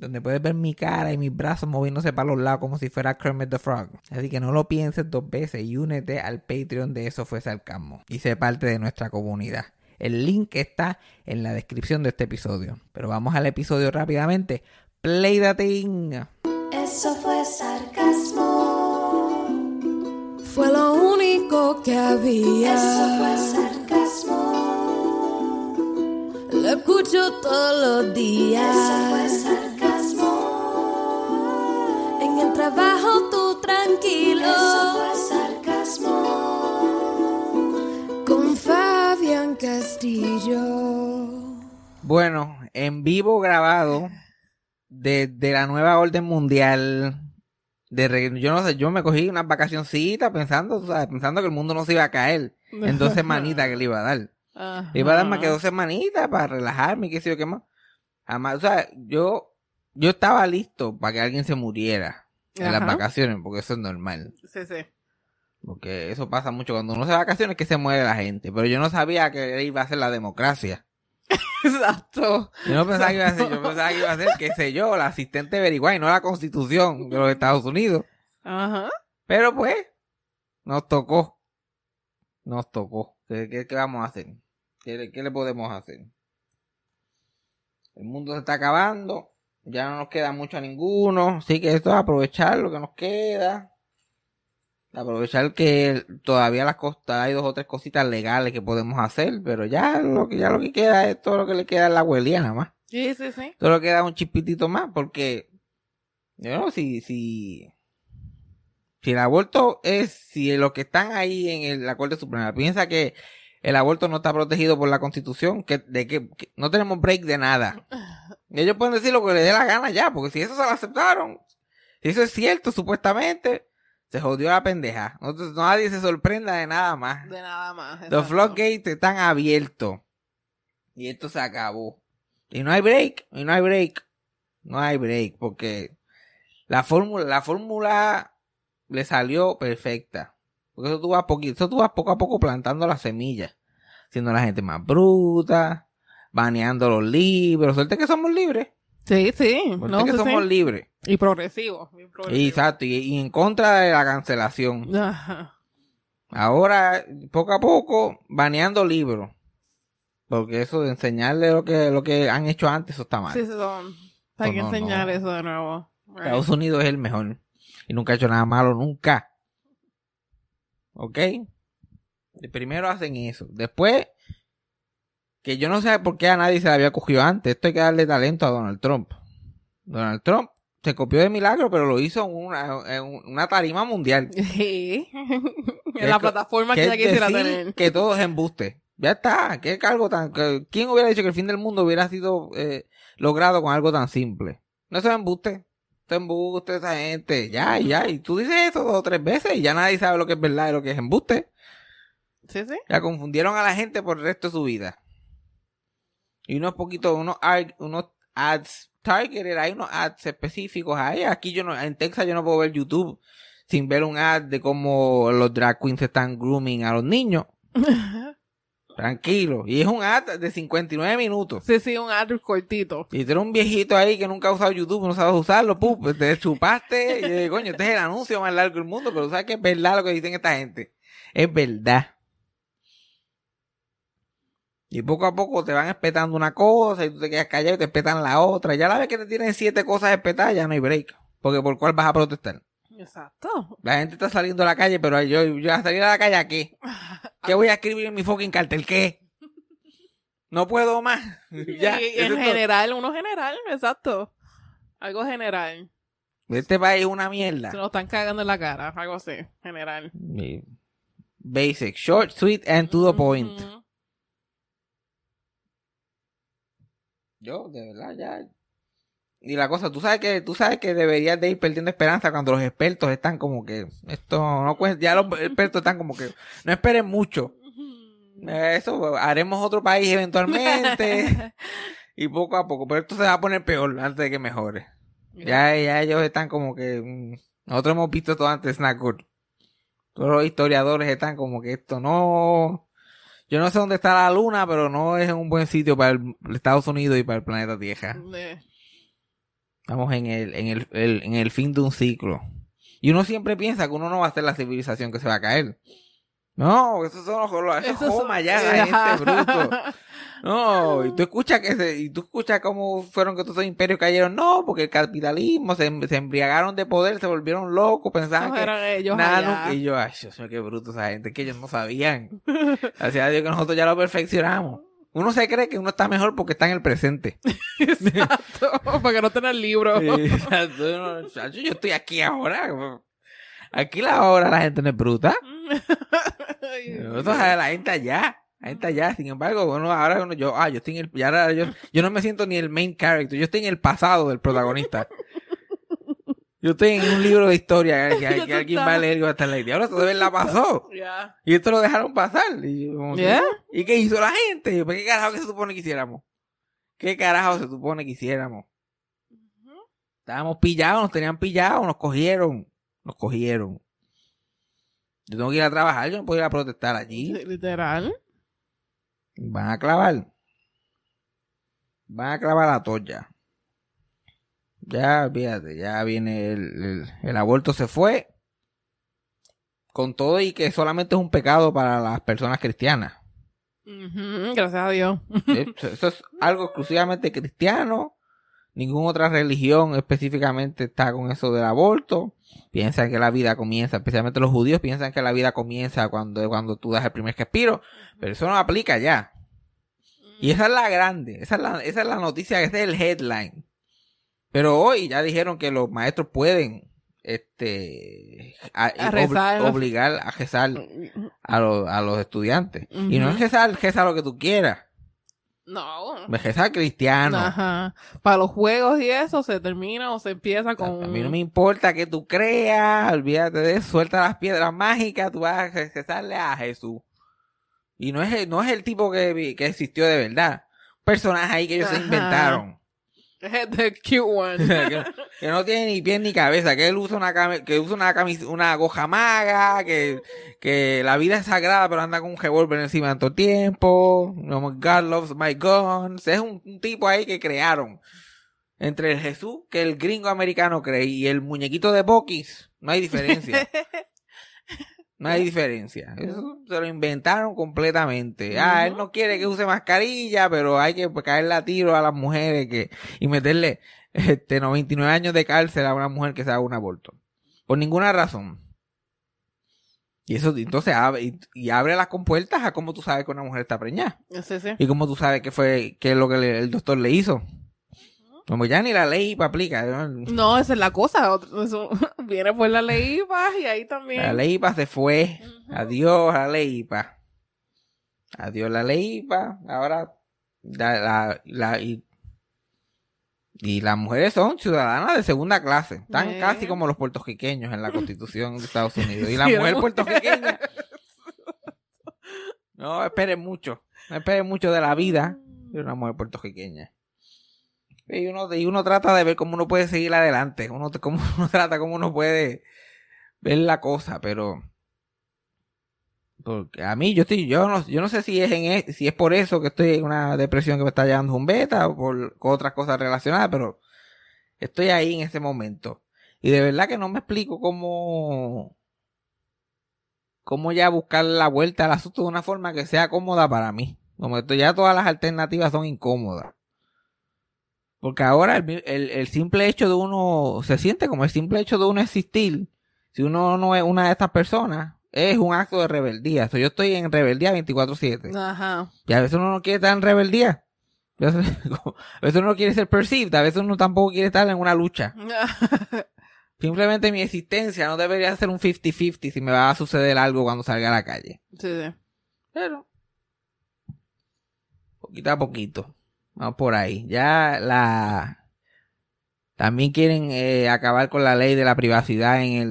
donde puedes ver mi cara y mis brazos moviéndose para los lados como si fuera Kermit the Frog. Así que no lo pienses dos veces y únete al Patreon de Eso Fue Sarcasmo y sé parte de nuestra comunidad. El link está en la descripción de este episodio. Pero vamos al episodio rápidamente. Play the thing. Eso fue sarcasmo. Fue lo único que había. Eso fue sarcasmo. Lo escucho todos los días. Eso fue sarcasmo. En el trabajo tú tranquilo. Eso fue sarcasmo. Con Fabián Castillo. Bueno, en vivo grabado desde la nueva orden mundial. De re- yo no sé, yo me cogí unas vacacioncitas pensando, ¿sabes? pensando que el mundo no se iba a caer en dos semanitas que le iba a dar. Ajá. Le iba a dar más que dos semanitas para relajarme y qué sé yo qué más. Además, o sea, yo, yo estaba listo para que alguien se muriera en las vacaciones, porque eso es normal. Sí, sí. Porque eso pasa mucho cuando uno se vacaciones que se muere la gente. Pero yo no sabía que iba a ser la democracia. Exacto. Yo no pensaba que iba a ser, yo pensaba que iba a ser, qué sé yo, la asistente averiguar y no la constitución de los Estados Unidos. Ajá. Pero pues, nos tocó. Nos tocó. ¿Qué, qué, qué vamos a hacer? ¿Qué, qué le podemos hacer? El mundo se está acabando. Ya no nos queda mucho a ninguno. Así que esto es aprovechar lo que nos queda. Aprovechar que todavía las costas hay dos o tres cositas legales que podemos hacer. Pero ya lo que, ya lo que queda es todo lo que le queda a la abuelía nada más. Sí, sí, sí. Solo queda un chispitito más porque yo no si si si el aborto es si los que están ahí en el- la Corte Suprema piensa que el aborto no está protegido por la Constitución, que de que, que no tenemos break de nada. Ellos pueden decir lo que les dé la gana ya, porque si eso se lo aceptaron, si eso es cierto supuestamente, se jodió la pendeja. No, nadie se sorprenda de nada más. De nada más. Los exacto. floodgates están abiertos. Y esto se acabó. Y no hay break. Y no hay break. No hay break. Porque la fórmula, la fórmula le salió perfecta. Porque eso tú vas poquito, eso tú vas poco a poco plantando las semillas. Siendo la gente más bruta. Baneando los libros. Suerte que somos libres. Sí, sí. Suerte No, que sí, somos sí. libres. Y progresivo. bien progresivo. Exacto. Y, y en contra de la cancelación. Ajá. Ahora, poco a poco, baneando libros. Porque eso de enseñarle lo que, lo que han hecho antes, eso está mal. Sí, sí, son. Hay que no, enseñar no. eso de nuevo. Right. Estados Unidos es el mejor. Y nunca ha hecho nada malo, nunca. ¿Ok? De primero hacen eso. Después, que yo no sé por qué a nadie se le había cogido antes. Esto hay que darle talento a Donald Trump. Donald Trump se copió de milagro, pero lo hizo en una, en una tarima mundial. Sí. En la plataforma que que ella quisiera tener. que todo es embuste. Ya está. ¿Qué algo tan... que- ¿Quién hubiera dicho que el fin del mundo hubiera sido eh, logrado con algo tan simple? No es embuste. Esto es embuste esa gente. Ya, ya. Y tú dices eso dos o tres veces y ya nadie sabe lo que es verdad y lo que es embuste. Sí, sí. Ya confundieron a la gente por el resto de su vida. Y unos poquitos, unos, unos ads targeted, hay unos ads específicos ahí. Aquí yo no, en Texas yo no puedo ver YouTube sin ver un ad de cómo los drag queens están grooming a los niños. Tranquilo. Y es un ad de 59 minutos. Sí, sí, un ad cortito. Y tú eres un viejito ahí que nunca ha usado YouTube, no sabes usarlo, ¡pum! pues te chupaste. Y coño, este es el anuncio más largo del mundo, pero sabes que es verdad lo que dicen esta gente. Es verdad. Y poco a poco te van espetando una cosa y tú te quedas callado y te espetan la otra. Ya la vez que te tienen siete cosas espetadas, ya no hay break. Porque por cuál vas a protestar. Exacto. La gente está saliendo a la calle, pero yo, yo a salir a la calle a qué? ¿Qué voy a escribir en mi fucking cartel? ¿Qué? No puedo más. ya. Y en todo. general, uno general, exacto. Algo general. Este país es una mierda. Se nos están cagando en la cara, algo así, general. Basic, short, sweet and to the point. Yo, de verdad, ya. Y la cosa, tú sabes que, tú sabes que deberías de ir perdiendo esperanza cuando los expertos están como que, esto no cuenta, ya los expertos están como que, no esperen mucho. Eso, haremos otro país eventualmente. y poco a poco, pero esto se va a poner peor antes de que mejore. Ya, ya ellos están como que, mm, nosotros hemos visto todo antes Snackwood. Todos los historiadores están como que esto no, yo no sé dónde está la luna, pero no es un buen sitio para el Estados Unidos y para el planeta Tierra. Estamos en el, en el, el- en el fin de un ciclo. Y uno siempre piensa que uno no va a ser la civilización que se va a caer. No, esos son los, son- jomas ya, la gente bruto. No, y tú escuchas que se, y tú escuchas cómo fueron que todos esos imperios cayeron. No, porque el capitalismo se, se embriagaron de poder, se volvieron locos, pensaban que eran ellos nada allá. Y yo, ay, Dios mío, qué bruto esa gente, que ellos no sabían. Gracias a Dios que nosotros ya lo perfeccionamos. Uno se cree que uno está mejor porque está en el presente. Exacto, para que no tenga el libro. Exacto. Yo, estoy aquí ahora. Aquí la hora la gente no es bruta. Nosotros, la gente allá. La gente allá. Sin embargo, bueno, ahora uno- yo, ah, yo estoy en el, ahora yo, yo no me siento ni el main character. Yo estoy en el pasado del protagonista. Yo estoy en un libro de historia que, alguien va a leer y va a estar leyendo. Y ahora todavía la pasó. Y esto lo dejaron pasar. Y, yo como que, Yeah. ¿Y qué hizo la gente? Yo, ¿Qué carajo que se supone que hiciéramos? ¿Qué carajo se supone que hiciéramos? Estábamos pillados, nos tenían pillados, nos cogieron. Nos cogieron. Yo tengo que ir a trabajar, yo no puedo ir a protestar allí. Literal. Van a clavar. Van a clavar la toalla. Ya, fíjate, ya viene el, el, el aborto se fue. Con todo y que solamente es un pecado para las personas cristianas. Gracias a Dios. Eso, eso es algo exclusivamente cristiano. Ninguna otra religión específicamente está con eso del aborto. Piensan que la vida comienza, especialmente los judíos piensan que la vida comienza cuando, cuando tú das el primer respiro. Pero eso no aplica ya. Y esa es la grande, esa es la, esa es la noticia, ese es el headline. Pero hoy ya dijeron que los maestros pueden este a- A rezar. obli- obligar a rezar a, los- a los estudiantes. Y no es rezar, rezar lo que tú quieras. No. Rezar cristiano. Ajá. Para los juegos y eso se termina o se empieza con. A mí no me importa que tú creas, olvídate de eso, suelta las piedras mágicas, tú vas a rezarle a Jesús. Y no es, el- no es el tipo que, que existió de verdad. Personaje ahí que ellos se inventaron. The cute one. que, que no tiene ni pie ni cabeza, que él usa una que usa una camis una goja maga, que, que la vida es sagrada pero anda con un revólver encima todo el tiempo. God loves my guns. Es un, un tipo ahí que crearon. Entre el Jesús que el gringo americano cree y el muñequito de Bokis, no hay diferencia. No hay diferencia. Eso se lo inventaron completamente. Ah, él no quiere que use mascarilla, pero hay que pues, caerle a tiro a las mujeres que y meterle este 99 años de cárcel a una mujer que se haga un aborto. Por ninguna razón. Y eso entonces abre, y, y abre las compuertas a cómo tú sabes que una mujer está preñada. Sí, sí. Y cómo tú sabes que fue que es lo que le- el doctor le hizo. Como ya ni la ley aplica. ¿no? No, esa es la cosa. Eso viene por la ley IVA y ahí también. La ley IPA se fue. Adiós la ley IPA. Adiós la ley IPA. Ahora la, la, la- y, y las mujeres son ciudadanas de segunda clase. Están casi como los puertorriqueños en la constitución de Estados Unidos. Y la Sí, mujer puertorriqueña. No esperen mucho. No esperen mucho de la vida de una mujer puertorriqueña. Y uno, y uno trata de ver cómo uno puede seguir adelante. Uno, cómo uno trata, cómo uno puede ver la cosa, pero porque a mí yo estoy, yo no, yo no sé si es en e- si es por eso que estoy en una depresión que me está llevando un beta o por otras cosas relacionadas, pero estoy ahí en ese momento. Y de verdad que no me explico cómo cómo ya buscar la vuelta al asunto de una forma que sea cómoda para mí. Como esto ya todas las alternativas son incómodas. Porque ahora el, el simple hecho de uno, se siente como el simple hecho de uno existir, si uno no es una de estas personas, es un acto de rebeldía. So, yo estoy en rebeldía 24/7. Ajá. Y a veces uno no quiere estar en rebeldía. A veces, a veces uno no quiere ser perceived, a veces uno tampoco quiere estar en una lucha. Simplemente mi existencia no debería ser un 50-50 si me va a suceder algo cuando salga a la calle. Sí, sí. Pero, poquito a poquito. Vamos por ahí. Ya la, También quieren eh, acabar con la ley de la privacidad en el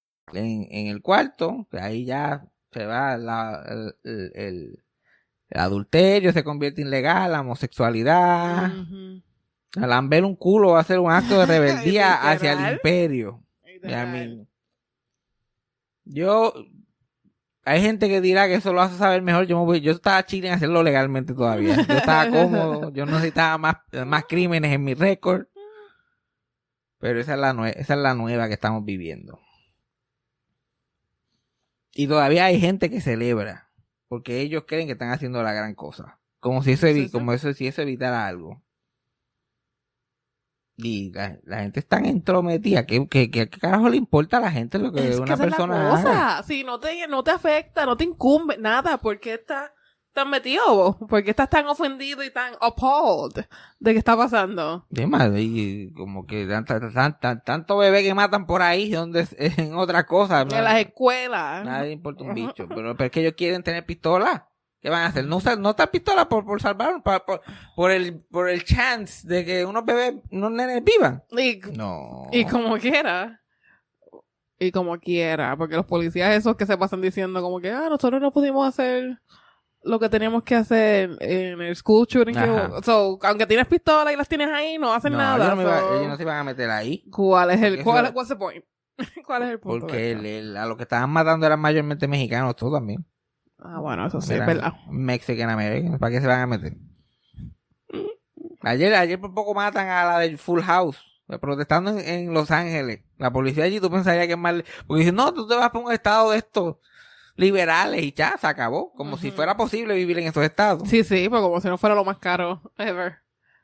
En, en el cuarto, que ahí ya se va la- el, el- el- el adulterio, se convierte en legal, la homosexualidad. Ujú. Al lamber un culo va a ser un acto de rebeldía hacia el imperio. Mi- Yo, hay gente que dirá que eso lo hace saber mejor. Yo, me voy- yo estaba chile en hacerlo legalmente todavía. Yo estaba cómodo, yo no necesitaba más, más crímenes en mi récord. Pero esa es, la esa es la nueva que estamos viviendo. Y todavía hay gente que celebra. Porque ellos creen que están haciendo la gran cosa. Como si eso, evi- Sí. Como eso, si eso evitara algo. Y la, la gente es tan entrometida que, que, que- ¿qué carajo le importa a la gente lo que Es que una es la persona haga? cosa. Si no te, no te afecta, no te incumbe, nada, ¿por qué estás tan metido? ¿Por qué estás tan ofendido y tan appalled de qué está pasando? De madre, y como que tan- tan- tan- tan- tanto bebé que matan por ahí donde es- en otra cosa. En las escuelas. Nadie importa un bicho. Pero, pero es que ellos quieren tener pistola. ¿Qué van a hacer? No usar, no usar pistola por, por salvar, por, por, por el, por el chance de que unos bebés, unos nenes vivan. Y, No. y como quiera. Y como quiera, porque los policías esos que se pasan diciendo como que, ah, nosotros no pudimos hacer lo que teníamos que hacer en el school shooting. que Ajá. hubo". So, aunque tienes pistola y las tienes ahí, no hacen No, nada. ellos, no iba- ellos no se iban a meter ahí. ¿Cuál es el, cuál, what's the point? ¿Cuál es el punto? Porque el- el- a los que estaban matando eran mayormente mexicanos, todos también. Ah, bueno, eso sí, es verdad. Mexican Americans. ¿Para qué se van a meter? Ayer, ayer por poco matan a la del Full House. Protestando en, en Los Ángeles. La policía allí, tú pensarías que es mal. Porque dicen, no, tú te vas para un estado de estos liberales y ya, se acabó. Como si fuera posible vivir en esos estados. Sí, sí, pero como si no fuera lo más caro ever.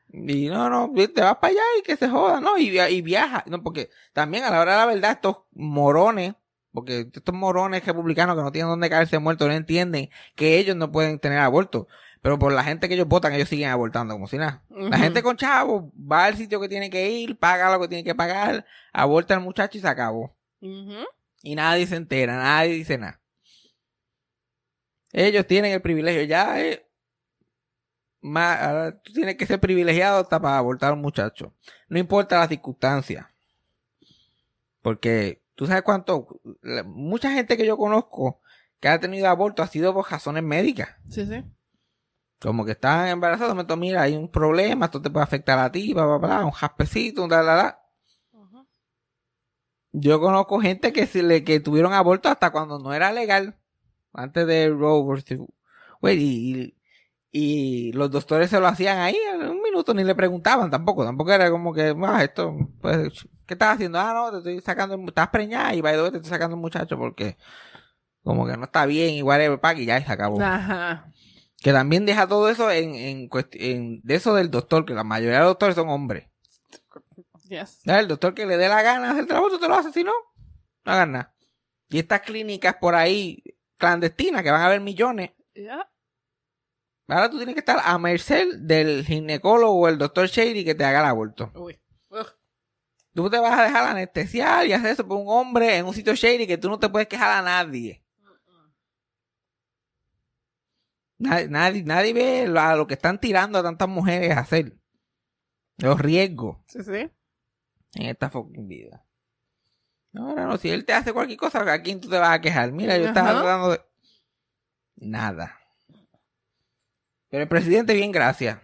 Y no, no, te vas para allá y que se joda, ¿no? Y, y viaja, ¿no? Porque también a la hora de la verdad, estos morones, porque estos morones republicanos que no tienen dónde caerse muertos, no entienden que ellos no pueden tener aborto. Pero por la gente que ellos votan, ellos siguen abortando como si nada. La gente con chavos va al sitio que tiene que ir, paga lo que tiene que pagar, aborta al muchacho y se acabó. Y nadie se entera, nadie dice nada. Ellos tienen el privilegio, ya es más, ahora tú tienes que ser privilegiado hasta para abortar a un muchacho. No importa las circunstancias. Porque tú sabes cuánto, la- mucha gente que yo conozco que ha tenido aborto ha sido por razones médicas. Sí, sí. Como que están embarazados, me tomo, mira, hay un problema, esto te puede afectar a ti, bla, bla, bla, un jaspecito, un da, da, da. Yo conozco gente que se le que tuvieron aborto hasta cuando no era legal, antes de Roe Wade, y, y, los doctores se lo hacían ahí en un minuto, ni le preguntaban tampoco, tampoco era como que, ah, esto, pues, ¿qué estás haciendo? Ah, no, te estoy sacando, el estás preñada y by the way, te estoy sacando el muchacho porque como que no está bien, igual y ya y se acabó. Ajá. Que también deja todo eso en, en, de eso del doctor, que la mayoría de los doctores son hombres. Yes. Ya, El doctor que le dé la gana hacer el trabajo, tú te lo haces, si no, no hagas nada. Y estas clínicas por ahí clandestinas que van a haber millones, Yeah. ahora tú tienes que estar a merced del ginecólogo o el doctor Shady que te haga el aborto. Uy. Ugh. Tú te vas a dejar anestesiar y hacer eso por un hombre en un sitio Shady que tú no te puedes quejar a nadie. Nadie, nadie, nadie ve a lo que están tirando a tantas mujeres a hacer. Los riesgos. Sí, sí. en esta fucking vida. Ahora no, si él te hace cualquier cosa, ¿a quién tú te vas a quejar? Mira, yo estaba tratando de... Nada. Pero el presidente, bien gracias.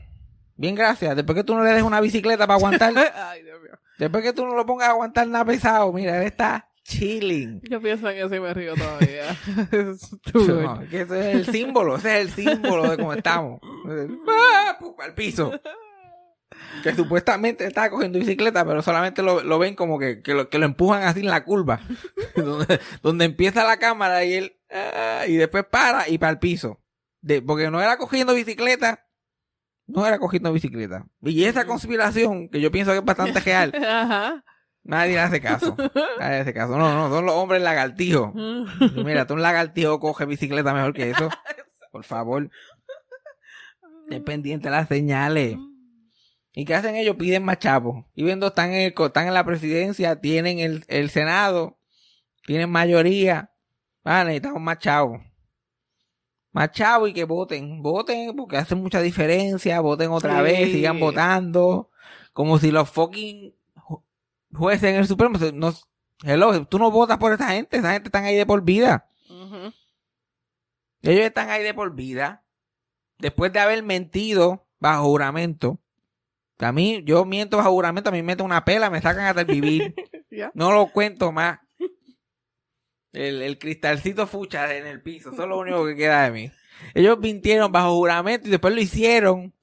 Bien gracias. Después que tú no le des una bicicleta para aguantar, Ay, Dios mío. después que tú no lo pongas a aguantar nada pesado, mira, él está chilling. Yo pienso en eso y me río todavía. No, que ese es el símbolo, ese es el símbolo de cómo estamos. Al piso. Que supuestamente está cogiendo bicicleta, pero solamente lo, lo ven como que, que, lo, que lo empujan así en la curva. donde, donde empieza la cámara y él, ah, y después para y para el piso. De, porque no era cogiendo bicicleta, no era cogiendo bicicleta. Y esa conspiración, que yo pienso que es bastante real, Ajá. Nadie le hace caso. Nadie le hace caso. No, no, son los hombres lagartijos. Mira, tú un lagartijo coge bicicleta mejor que eso. Por favor. Ten pendiente de las señales. ¿Y qué hacen ellos? Piden más chavos. Y viendo están en, el están en la presidencia, tienen el, el Senado, tienen mayoría. Ah, necesitamos más chavos. Más chavos y que voten. Voten porque hace mucha diferencia. Voten otra Sí. vez, sigan votando. Como si los fucking ju- jueces en el Supremo no, hello, tú no votas por esa gente, esa gente están ahí de por vida. Ellos están ahí de por vida. Después de haber mentido bajo juramento. A mí, yo miento bajo juramento, a mí me meten una pela, me sacan hasta el vivir. No lo cuento más. El, el cristalcito fucha en el piso, eso es lo único que queda de mí. Ellos mintieron bajo juramento y después lo hicieron,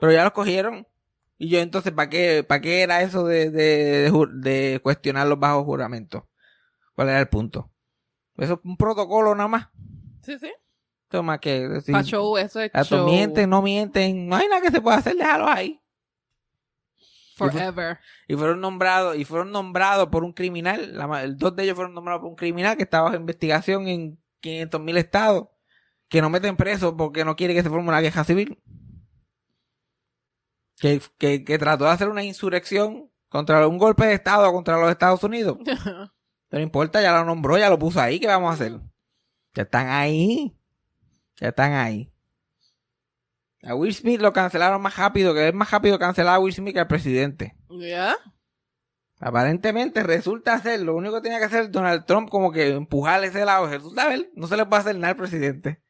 pero ya los cogieron. Y yo entonces, ¿para qué, para qué era eso de, de, de de cuestionarlos bajo juramento? ¿Cuál era el punto? Eso es un protocolo nada más. Sí, sí. Más que decir, Pa' show, eso es a show. mienten, no mienten, no hay nada que se pueda hacer, déjalos ahí. Forever. Y fueron nombrados, y fueron nombrados por un criminal, la dos de ellos fueron nombrados por un criminal que estaba bajo investigación en 500 mil estados, que no meten preso porque no quiere que se forme una queja civil. Que, que, que trató de hacer una insurrección contra un golpe de estado contra los Estados Unidos. Pero no importa, ya lo nombró, ya lo puso ahí, ¿qué vamos a hacer? Ya están ahí. Ya están ahí. A Will Smith lo cancelaron más rápido, que es más rápido cancelar a Will Smith que al presidente. ¿Ya? Aparentemente resulta ser, lo único que tenía que hacer Donald Trump como que empujarle ese lado. Resulta ver, no se le puede hacer nada al presidente.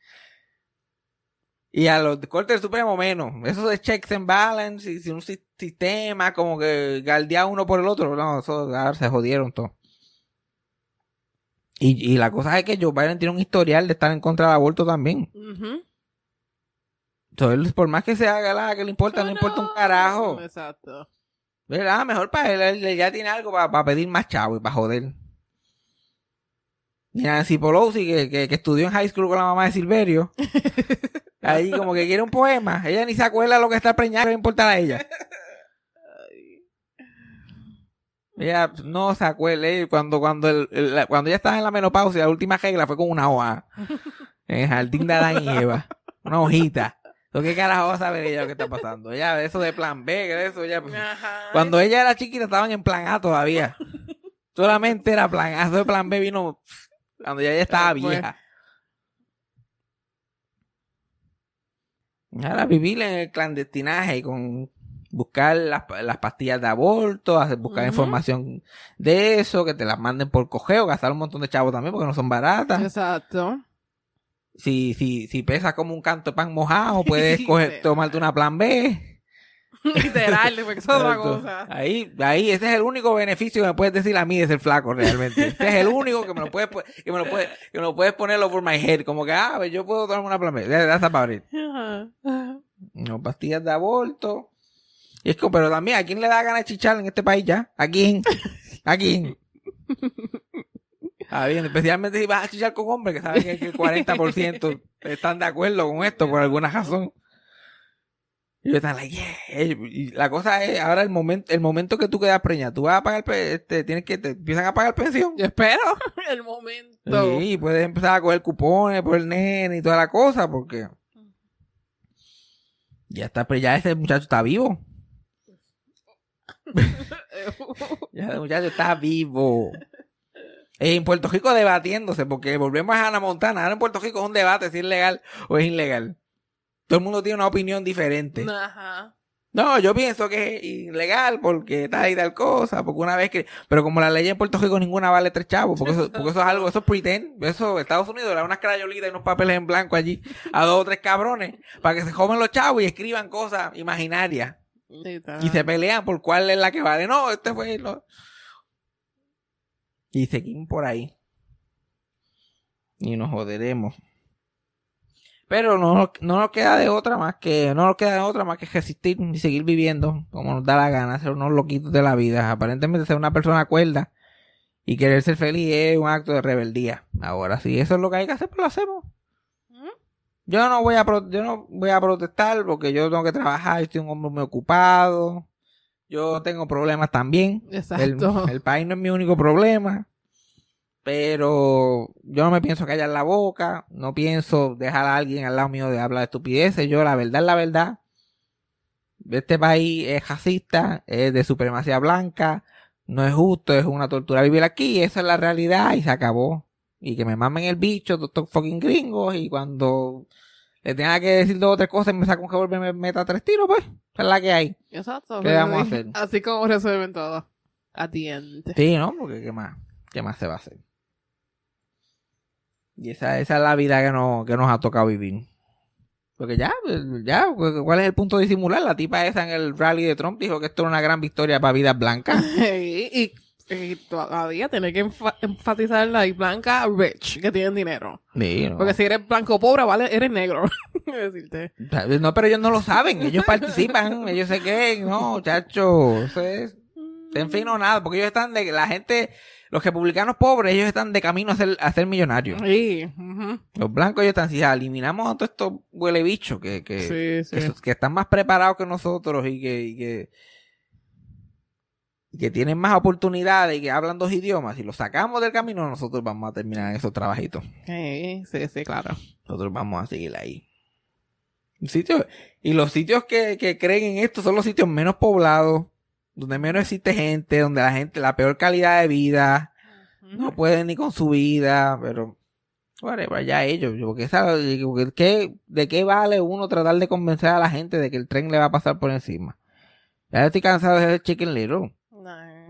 Y a los de Corte del Supremo menos. Eso de checks and balance y si un si- sistema como que galdea uno por el otro. No, eso ahora se jodieron todo. Y, y la cosa es que Joe Biden tiene un historial de estar en contra del aborto también. Ujú. Entonces, por más que se haga la que le importa, no importa un carajo. Exacto. ¿Verdad? Mejor para él, él, él ya tiene algo para, pedir más chavo y para joder. Y Nancy Pelosi, que, que, que estudió en high school con la mamá de Silverio, ahí como que quiere un poema. Ella ni se acuerda de lo que está preñada, que le importa a ella. Ella no se acuerda. eh, Cuando, cuando, el, el- la- cuando ella estaba en la menopausia, la última regla fue con una hoja. En el jardín de Adán y Eva. Una hojita. ¿Lo ¿Qué carajo va a saber ella lo que está pasando? Ella, eso de plan B, que eso, Ajá. cuando ella era chiquita estaban en plan A todavía. Solamente era plan A. Eso de plan B vino cuando ya ella estaba Pues. vieja. Ahora vivir en el clandestinaje y con buscar las, las pastillas de aborto, hacer, buscar información de eso, que te las manden por cogeo, gastar un montón de chavos también porque no son baratas. Exacto. Si, si, si pesas como un canto de pan mojado, puedes coger, tomarte una plan B. Literal, porque eso es otra cosa. Ahí, ahí, ese es el único beneficio que me puedes decir a mí de ser flaco realmente. Ese es el único que me lo puedes, que me lo puedes, que me lo puedes poner over my head. Como que, ah, pues yo puedo tomarme una plan B. That's about it. Ajá. No, pastillas de aborto. Y es como, pero también, ¿a quién le da ganas de chichar en este país ya? ¿A quién? ¿A quién? Ah, bien, especialmente si vas a chichar con hombres, que saben que el 40% están de acuerdo con esto por alguna razón. Y ellos están like, yeah. Y la cosa es, ahora el momento, el momento que tú quedas preñada, tú vas a pagar, este, tienes que, te empiezan a pagar pensión. Yo espero el momento. Sí, puedes empezar a coger cupones por el nene y toda la cosa, porque ya está, pre- ya ese muchacho está vivo. Ya ese muchacho está vivo. En Puerto Rico debatiéndose, porque volvemos a Ana Montana. Ahora en Puerto Rico es un debate si es legal o es ilegal. Todo el mundo tiene una opinión diferente. Ajá. No, yo pienso que es ilegal porque tal y tal cosa, porque una vez que... Pero como la ley en Puerto Rico ninguna vale tres chavos, porque eso, porque eso es algo, eso es pretend, eso Estados Unidos le da unas crayolitas y unos papeles en blanco allí a dos o tres cabrones para que se joven los chavos y escriban cosas imaginarias Literal. y se pelean por cuál es la que vale. No, este fue... lo- Y seguimos por ahí. Y nos joderemos. Pero no, no nos queda de otra más que, no nos queda de otra más que resistir y seguir viviendo como nos da la gana, ser unos loquitos de la vida. Aparentemente ser una persona cuerda y querer ser feliz es un acto de rebeldía. Ahora, si eso es lo que hay que hacer, pues lo hacemos. Yo no voy a yo no voy a protestar porque yo tengo que trabajar, estoy un hombre muy ocupado. Yo tengo problemas también. El, Exacto. el país no es mi único problema. Pero yo no me pienso callar la boca. No pienso dejar a alguien al lado mío de hablar de estupideces. Yo, la verdad, la verdad. Este país es racista, es de supremacía blanca. No es justo, es una tortura vivir aquí. Esa es la realidad y se acabó. Y que me mamen el bicho, estos fucking gringos. Y cuando le tenga que decir dos o tres cosas y me saca un revólver y me meta tres tiros, pues, esa es la que hay. Exacto. ¿Qué vamos a hacer? Así como resuelven todo. Atiende. Sí, ¿no? Porque ¿qué más? ¿Qué más se va a hacer? Y esa, esa es la vida que, no, que nos ha tocado vivir. Porque ya, pues, ya, ¿cuál es el punto de disimular? La tipa esa en el rally de Trump dijo que esto era una gran victoria para vidas blancas. y, y todavía tiene que enfa- enfatizar la blanca rich, que tienen dinero. Sí, ¿no? Porque si eres blanco pobre, vale, eres negro. Decirte. No, pero ellos no lo saben, ellos participan, ellos se creen, no, chacho, eso es, en fin, no nada, porque ellos están de, la gente, los republicanos pobres, ellos están de camino a ser, a ser millonarios. Sí. Los blancos ellos están, si eliminamos a todos estos huele bichos que, que, Sí, que, sí. so- que están más preparados que nosotros y que, y que, y que tienen más oportunidades y que hablan dos idiomas, y los sacamos del camino, nosotros vamos a terminar esos trabajitos. Sí, sí, sí, claro. Nosotros vamos a seguir ahí. Sitios, y los sitios que, que creen en esto son los sitios menos poblados, donde menos existe gente, donde la gente, la peor calidad de vida, no pueden ni con su vida, pero whatever, ya ellos, porque porque ¿qué- ¿de qué vale uno tratar de convencer a la gente de que el tren le va a pasar por encima? Ya estoy cansado de ser chicken little.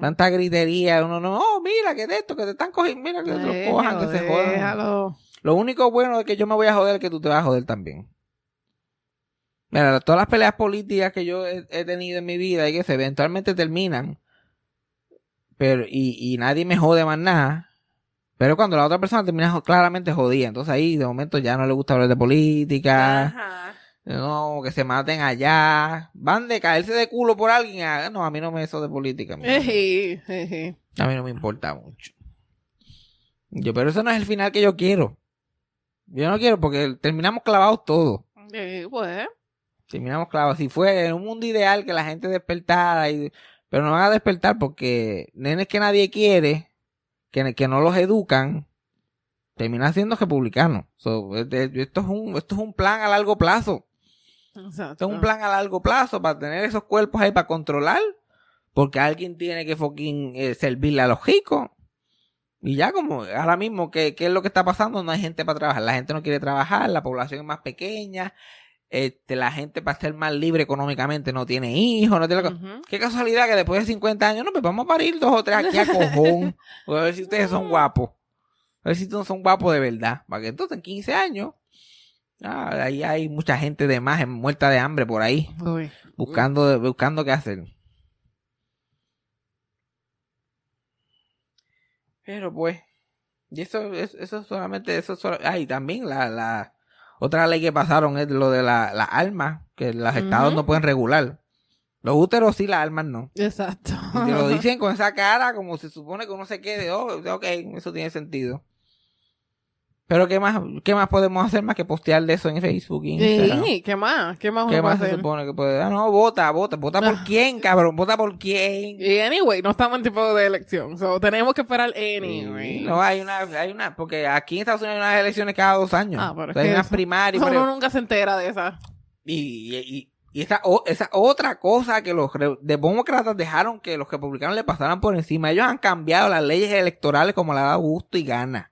Tanta gritería, uno no, oh, mira que de esto, que te están cogiendo, mira que te lo cojan, que se jodan. Déjalo. Lo único bueno de que yo me voy a joder es que tú te vas a joder también. Mira, todas las peleas políticas que yo he, he tenido en mi vida y que se eventualmente terminan, pero y, y nadie me jode más nada. Pero cuando la otra persona termina claramente jodida, entonces ahí de momento ya no le gusta hablar de política, Ajá. No, que se maten allá, van de caerse de culo por alguien, ah, no, a mí no me eso de política. a mí no. Ejí, ejí. A mí no me importa mucho. Yo, pero eso no es el final que yo quiero. Yo no quiero porque terminamos clavados todos. Sí, pues. Terminamos clavados. Si fue en un mundo ideal que la gente despertara, y, pero no van a despertar porque nenes que nadie quiere, que, que no los educan, terminan siendo republicanos. So, este- esto, es un, esto es un plan a largo plazo. Exacto. Es un plan a largo plazo para tener esos cuerpos ahí para controlar. Porque alguien tiene que fucking eh, servirle a los ricos. Y ya como ahora mismo, ¿qué, ¿qué es lo que está pasando? No hay gente para trabajar. La gente no quiere trabajar, la población es más pequeña. Este, la gente para ser más libre económicamente no tiene hijos, no tiene... la co- Ujú. Qué casualidad que después de 50 años, no, pues vamos a parir dos o tres aquí a cojón. a ver si ustedes son guapos. A ver si ustedes son guapos de verdad. Para que entonces en 15 años, ah, ahí hay mucha gente de más muerta de hambre por ahí Uy. buscando buscando qué hacer. Pero pues y eso es- eso solamente eso solo, ay también la la otra ley que pasaron es lo de la las armas que los estados no pueden regular. Los úteros sí las armas no. Exacto. y te lo dicen con esa cara como se supone que uno se quede oh ok eso tiene sentido pero qué más qué más podemos hacer más que postear de eso en Facebook y Instagram? Sí, ¿qué más? ¿Qué más ¿Qué más se hacer? supone que puede? Ah, no, vota, vota. ¿Vota por Ah. quién, cabrón? ¿Vota por quién? Y anyway, no estamos en tipo de elección. So, tenemos que esperar anyway. No, hay una, hay una, porque aquí en Estados Unidos hay unas elecciones cada dos años. Ah, pero O sea, es hay unas primarias. Uno nunca se entera de esa. y, y, y- y esa, o- esa otra cosa que los demócratas dejaron que los republicanos le pasaran por encima. Ellos han cambiado las leyes electorales como le da gusto y gana.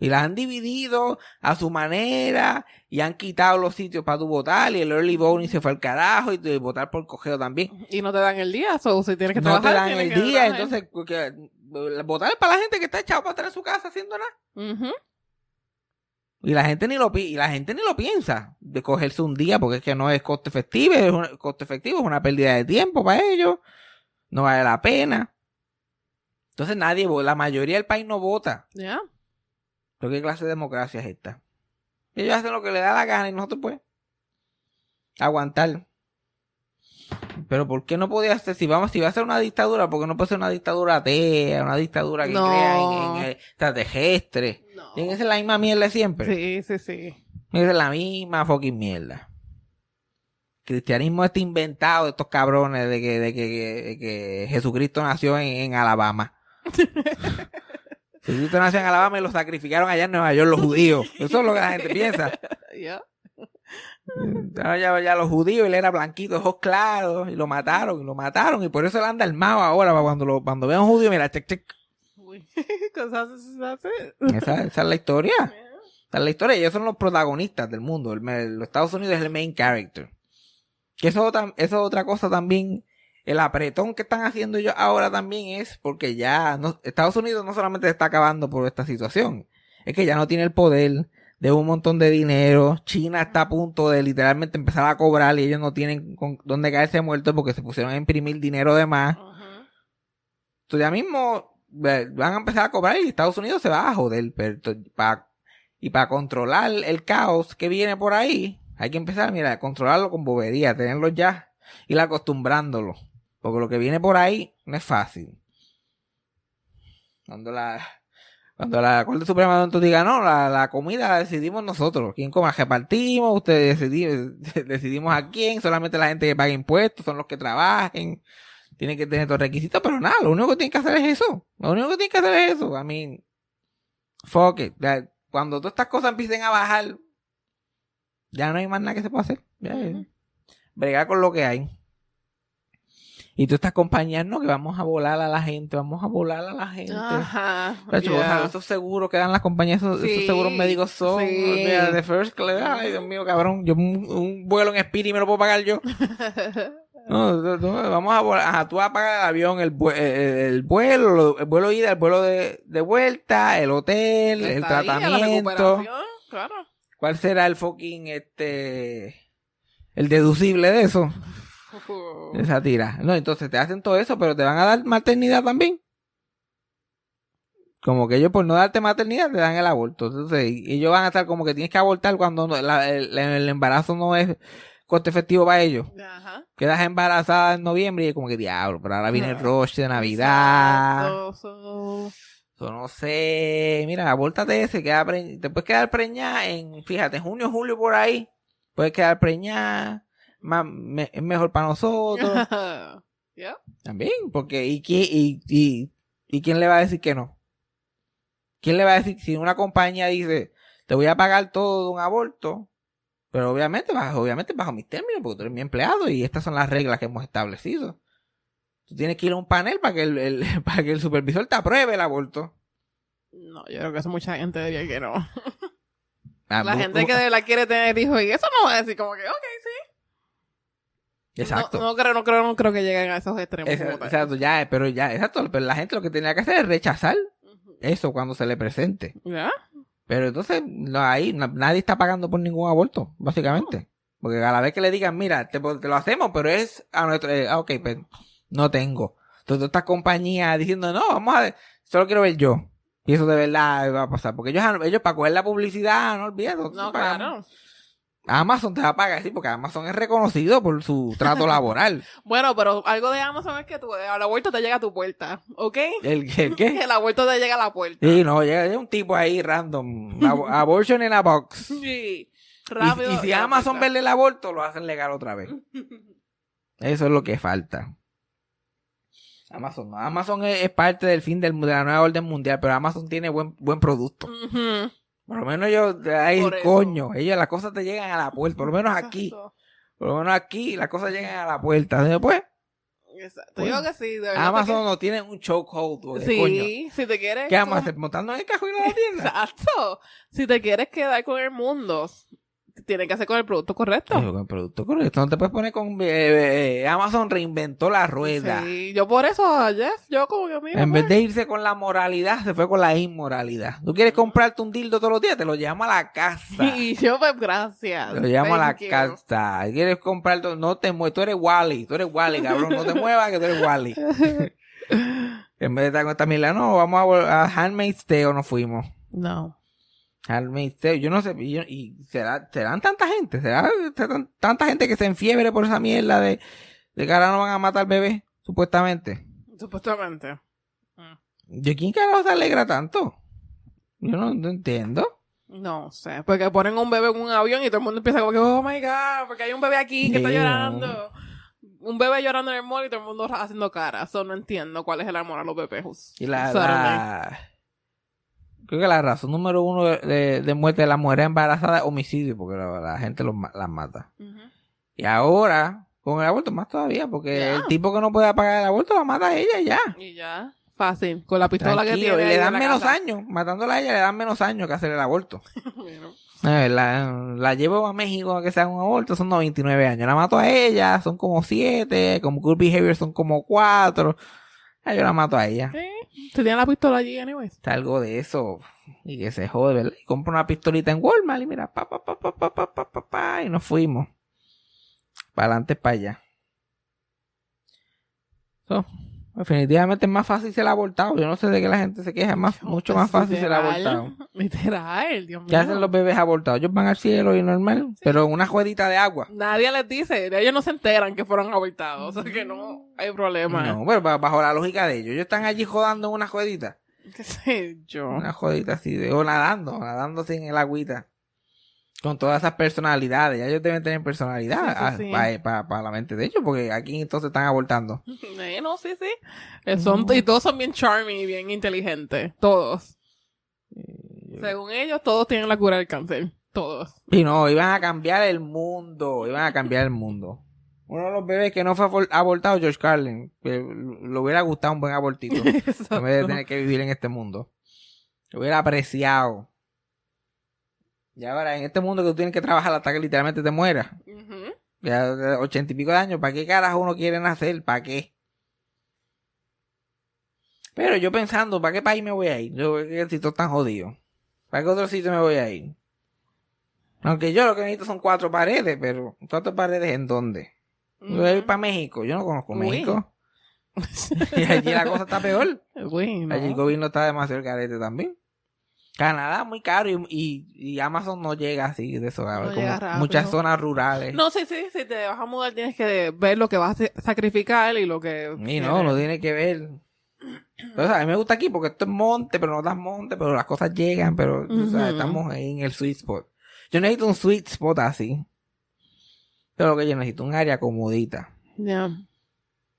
Y las han dividido a su manera y han quitado los sitios para tu votar y el early voting se fue al carajo y, y votar por cogeo también. Y no te dan el día, so si tienes que no te trabajar. dan tienes el que día, entonces porque, eh, votar es para la gente que está echado para estar en su casa haciendo nada. Y la gente ni lo y la gente ni lo piensa de cogerse un día porque es que no es costo efectivo, es un costo efectivo, es una pérdida de tiempo para ellos, no vale la pena. Entonces nadie, la mayoría del país no vota. Ya. ¿Pero qué clase de democracia es esta? Ellos hacen lo que les da la gana y nosotros pues aguantar. Pero ¿por qué no podía ser? Si vamos, si va a ser una dictadura, ¿por qué no puede ser una dictadura atea, una dictadura que No. crea en, en extraterrestres? No. Tiene la misma mierda siempre. Sí, sí, sí. Tiene la misma fucking mierda. cristianismo está inventado de estos cabrones de que, de que, de que Jesucristo nació en, en Alabama. Jesucristo nació en Alabama y lo sacrificaron allá en Nueva York los judíos. Eso es lo que la gente piensa. Yeah. Ya, ya los judíos, él era blanquito, ojos claros, y lo mataron, y lo mataron, y por eso él anda armado ahora, para cuando, lo, cuando vea un judío, mira, check, check. Uy, cosas. Esa, esa es la historia. Esa es la historia. Ellos son los protagonistas del mundo. El, los Estados Unidos es el main character. Que eso, eso es otra cosa también. El apretón que están haciendo ellos ahora también es porque ya no, Estados Unidos no solamente está acabando por esta situación. Es que ya no tiene el poder de un montón de dinero. China está a punto de literalmente empezar a cobrar y ellos no tienen con dónde caerse muertos porque se pusieron a imprimir dinero de más. Entonces ya mismo van a empezar a cobrar y Estados Unidos se va a joder. Pero pa- y para controlar el caos que viene por ahí, hay que empezar, mira, a controlarlo con bobería, tenerlo ya, ir acostumbrándolo. Porque lo que viene por ahí no es fácil. Cuando la, cuando la Corte Suprema de Honduras diga, no, la, la comida la decidimos nosotros. ¿Quién coma? Repartimos, ustedes decidi- decidimos a quién, solamente la gente que paga impuestos son los que trabajen tienen que tener todos los requisitos, pero nada, lo único que tienen que hacer es eso. Lo único que tienen que hacer es eso. I mean, fuck it. Cuando todas estas cosas empiecen a bajar, ya no hay más nada que se pueda hacer. Ya. Bregar con lo que hay. Y todas estas compañías, no, que vamos a volar a la gente, vamos a volar a la gente. Ajá. Yeah. estos seguros que dan las compañías, esos, esos Sí, seguros médicos son sí. de, de first class. Ay, Dios mío, cabrón. Yo un, un vuelo en Spirit me lo puedo pagar yo. No, no, no, vamos a volar. Ajá, tú vas a pagar el avión, el, eh, el vuelo, lo- el vuelo ida, el vuelo de, de vuelta, el hotel, el tratamiento. Claro. ¿Cuál será el fucking, este, el deducible de eso? Esa tira. No, entonces te hacen todo eso, pero te van a dar maternidad también. Como que ellos por no darte maternidad te dan el aborto. Entonces, ellos van a estar como que tienes que abortar cuando la- el, el embarazo no es coste efectivo para ellos. Ajá. Quedas embarazada en noviembre y es como que diablo, pero ahora viene el rush de Navidad. Exacto, so- Eso no sé. Mira, abórtate ese, queda pre- te puedes quedar preñada en, fíjate, junio, julio por ahí. Puedes quedar preñada. Más, me- es mejor para nosotros. Yeah. También, porque ¿y, quién, y, y, ¿y quién le va a decir que no? ¿Quién le va a decir si una compañía dice, te voy a pagar todo de un aborto? Pero obviamente, bajo, obviamente bajo mis términos, porque tú eres mi empleado y estas son las reglas que hemos establecido. Tú tienes que ir a un panel para que el, el- para que el supervisor te apruebe el aborto. No, yo creo que eso mucha gente diría que no. Ah, La gente que de verdad quiere tener hijos y eso no va a decir como que, ok, sí. Exacto. No, no creo, no creo, no creo que lleguen a esos extremos. Exacto, ya, pero ya, exacto, pero la gente lo que tenía que hacer es rechazar eso cuando se le presente. ¿Ya? Pero entonces, no, ahí na- nadie está pagando por ningún aborto, básicamente. Porque a la vez que le digan, mira, te, te lo hacemos, pero es a nuestro, eh, ah, ok, pues no tengo. Entonces, estas compañías diciendo, no, vamos a ver, solo quiero ver yo. Y eso de verdad va a pasar. Porque ellos, ellos para coger la publicidad, no olvides. No, claro. Amazon te va a pagar, sí, porque Amazon es reconocido por su trato laboral. Bueno, pero algo de Amazon es que tu, el aborto te llega a tu puerta, ¿ok? ¿El, el qué? El aborto te llega a la puerta. Sí, no, llega llega un tipo ahí random. Ab- Abortion in a box. Sí. Rápido. Y, si Amazon vende el aborto, lo hacen legal otra vez. Eso es lo que falta. Amazon, no. Amazon es, es parte del fin del, de la nueva orden mundial, pero Amazon tiene buen, buen producto. Ujú. Por lo menos ellos, ay, Por coño, ellos las cosas te llegan a la puerta. Por lo menos aquí, por lo menos aquí las cosas llegan a la puerta. Después, Exacto. Yo que sí. de verdad Amazon no tiene un chokehold. coño, Sí, si te quieres. ¿Qué vamos a como- hacer? ¿Montando en el cajón de la tienda? Exacto. Si te quieres quedar con el mundo, tienes que hacer con el producto correcto. Con el producto correcto. No te puedes poner con... eh, eh, Amazon reinventó la rueda. Sí, yo por eso, Jeff, yo como que mira. En pues, vez de irse con la moralidad, se fue con la inmoralidad. ¿Tú quieres comprarte un dildo todos los días? Te lo llamo a la casa. Y yo, pues, gracias. Te lo llamo a la you. casa. ¿Quieres comprarte? No te muevas. Tú eres Wally. Tú eres Wally, cabrón. No te muevas que tú eres Wally. en vez de estar con esta mila, no, vamos a, a Handmaid's Tale nos fuimos. No. Handmaid's Tale. Yo no sé. Y, yo- y será, serán tanta gente. Será, serán tanta gente que se enfiebre por esa mierda de, de que ahora no van a matar bebés, supuestamente. Supuestamente. ¿De quién carajo se alegra tanto? Yo no, no entiendo. No sé, porque ponen un bebé en un avión y todo el mundo empieza como que, oh my god, porque hay un bebé aquí que está llorando. Un bebé llorando en el mall y todo el mundo haciendo cara. Eso no entiendo cuál es el amor a los bebés. Y la, la- Creo que la razón número uno de, muerte de la mujer embarazada es homicidio, porque la, la gente los las mata. Y ahora, con el aborto más todavía, porque el tipo que no puede pagar el aborto la mata a ella y ya. Y ya, fácil, con la pistola que Tranquilo, tiene. y le dan menos casa. años. Matándola a ella le dan menos años que hacer el aborto. Bueno. Eh, la, la llevo a México a que se haga un aborto, son 99 años. La mato a ella, son como 7, como good behavior son como 4. yo la mato a ella. Se la pistola allí, anyways. Salgo de eso y que se jode, ¿verdad? Y compro una pistolita en Walmart y mira, pa, pa, pa, pa, pa, pa, pa, pa, pa, y nos fuimos. Para adelante, para allá. So, definitivamente es más fácil ser abortado. Yo no sé de qué la gente se queja, es más, mucho más fácil ser abortado. Literal, Dios mío. ¿Qué hacen los bebés abortados? Ellos van al cielo y normal, pero en una jueguita de agua. Nadie les dice, ellos no se enteran que fueron abortados, o sea que no hay problema. No, bueno, ba- bajo la lógica de ellos. Ellos están allí jodando en una jueguita. ¿Qué sé yo? Una jodita así de, o nadando, nadando en el agüita. Con todas esas personalidades. Ya ellos deben tener personalidad Sí, sí, sí. para la mente de ellos, porque aquí entonces están abortando. Eh, no, sí, sí. Eh, son, y todos son bien charming y bien inteligentes. Todos. Según ellos, todos tienen la cura del cáncer. Todos. Y no, iban a cambiar el mundo. Iban a cambiar el mundo. Uno de los bebés que no fue abor- abortado, George Carlin. Que le hubiera gustado un buen abortito. En vez de tener que vivir en este mundo. Lo hubiera apreciado. Y ahora, en este mundo que tú tienes que trabajar hasta que literalmente te mueras. Ujú. Ya de ochenta y pico de años, ¿para qué carajo uno quiere nacer? ¿Para qué? Pero yo pensando, ¿para qué país me voy a ir? Yo, ¿qué sitio tan jodido? ¿Para qué otro sitio me voy a ir? Aunque yo lo que necesito son cuatro paredes, pero ¿cuatro paredes en dónde? Yo voy a ir para México, yo no conozco Uy. México. y allí la cosa está peor. Uy, no. Allí el gobierno está demasiado carete también. Canadá muy caro y, y, y Amazon no llega así de eso. No como muchas zonas rurales. No, sí, sí, si te vas a mudar tienes que ver lo que vas a sacrificar y lo que... Y no, no tiene que ver. Sea, a mí me gusta aquí porque esto es monte, pero no das monte, pero las cosas llegan, pero o sea, Ujú. estamos ahí en el sweet spot. Yo necesito un sweet spot así. Pero lo que yo necesito un área comodita. Ya.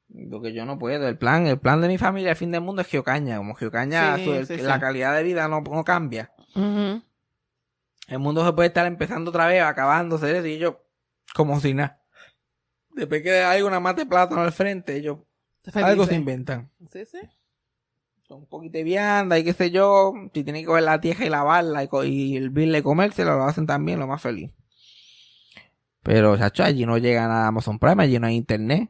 Lo que yo no puedo. El plan, el plan de mi familia, el fin del mundo es Geocaña. Como Geocaña, Sí, sí, la calidad de vida no, no cambia. El mundo se puede estar empezando otra vez, acabándose, y ellos, como si nada. Después que hay una mate plátano al frente, ellos algo se inventan. Sí, sí. un poquito de vianda y qué sé yo. Si tienen que coger la tierra y lavarla y, y el bill de comérselo, lo hacen también lo más feliz. Pero, chacho, allí no llega nada Amazon Prime, allí no hay internet.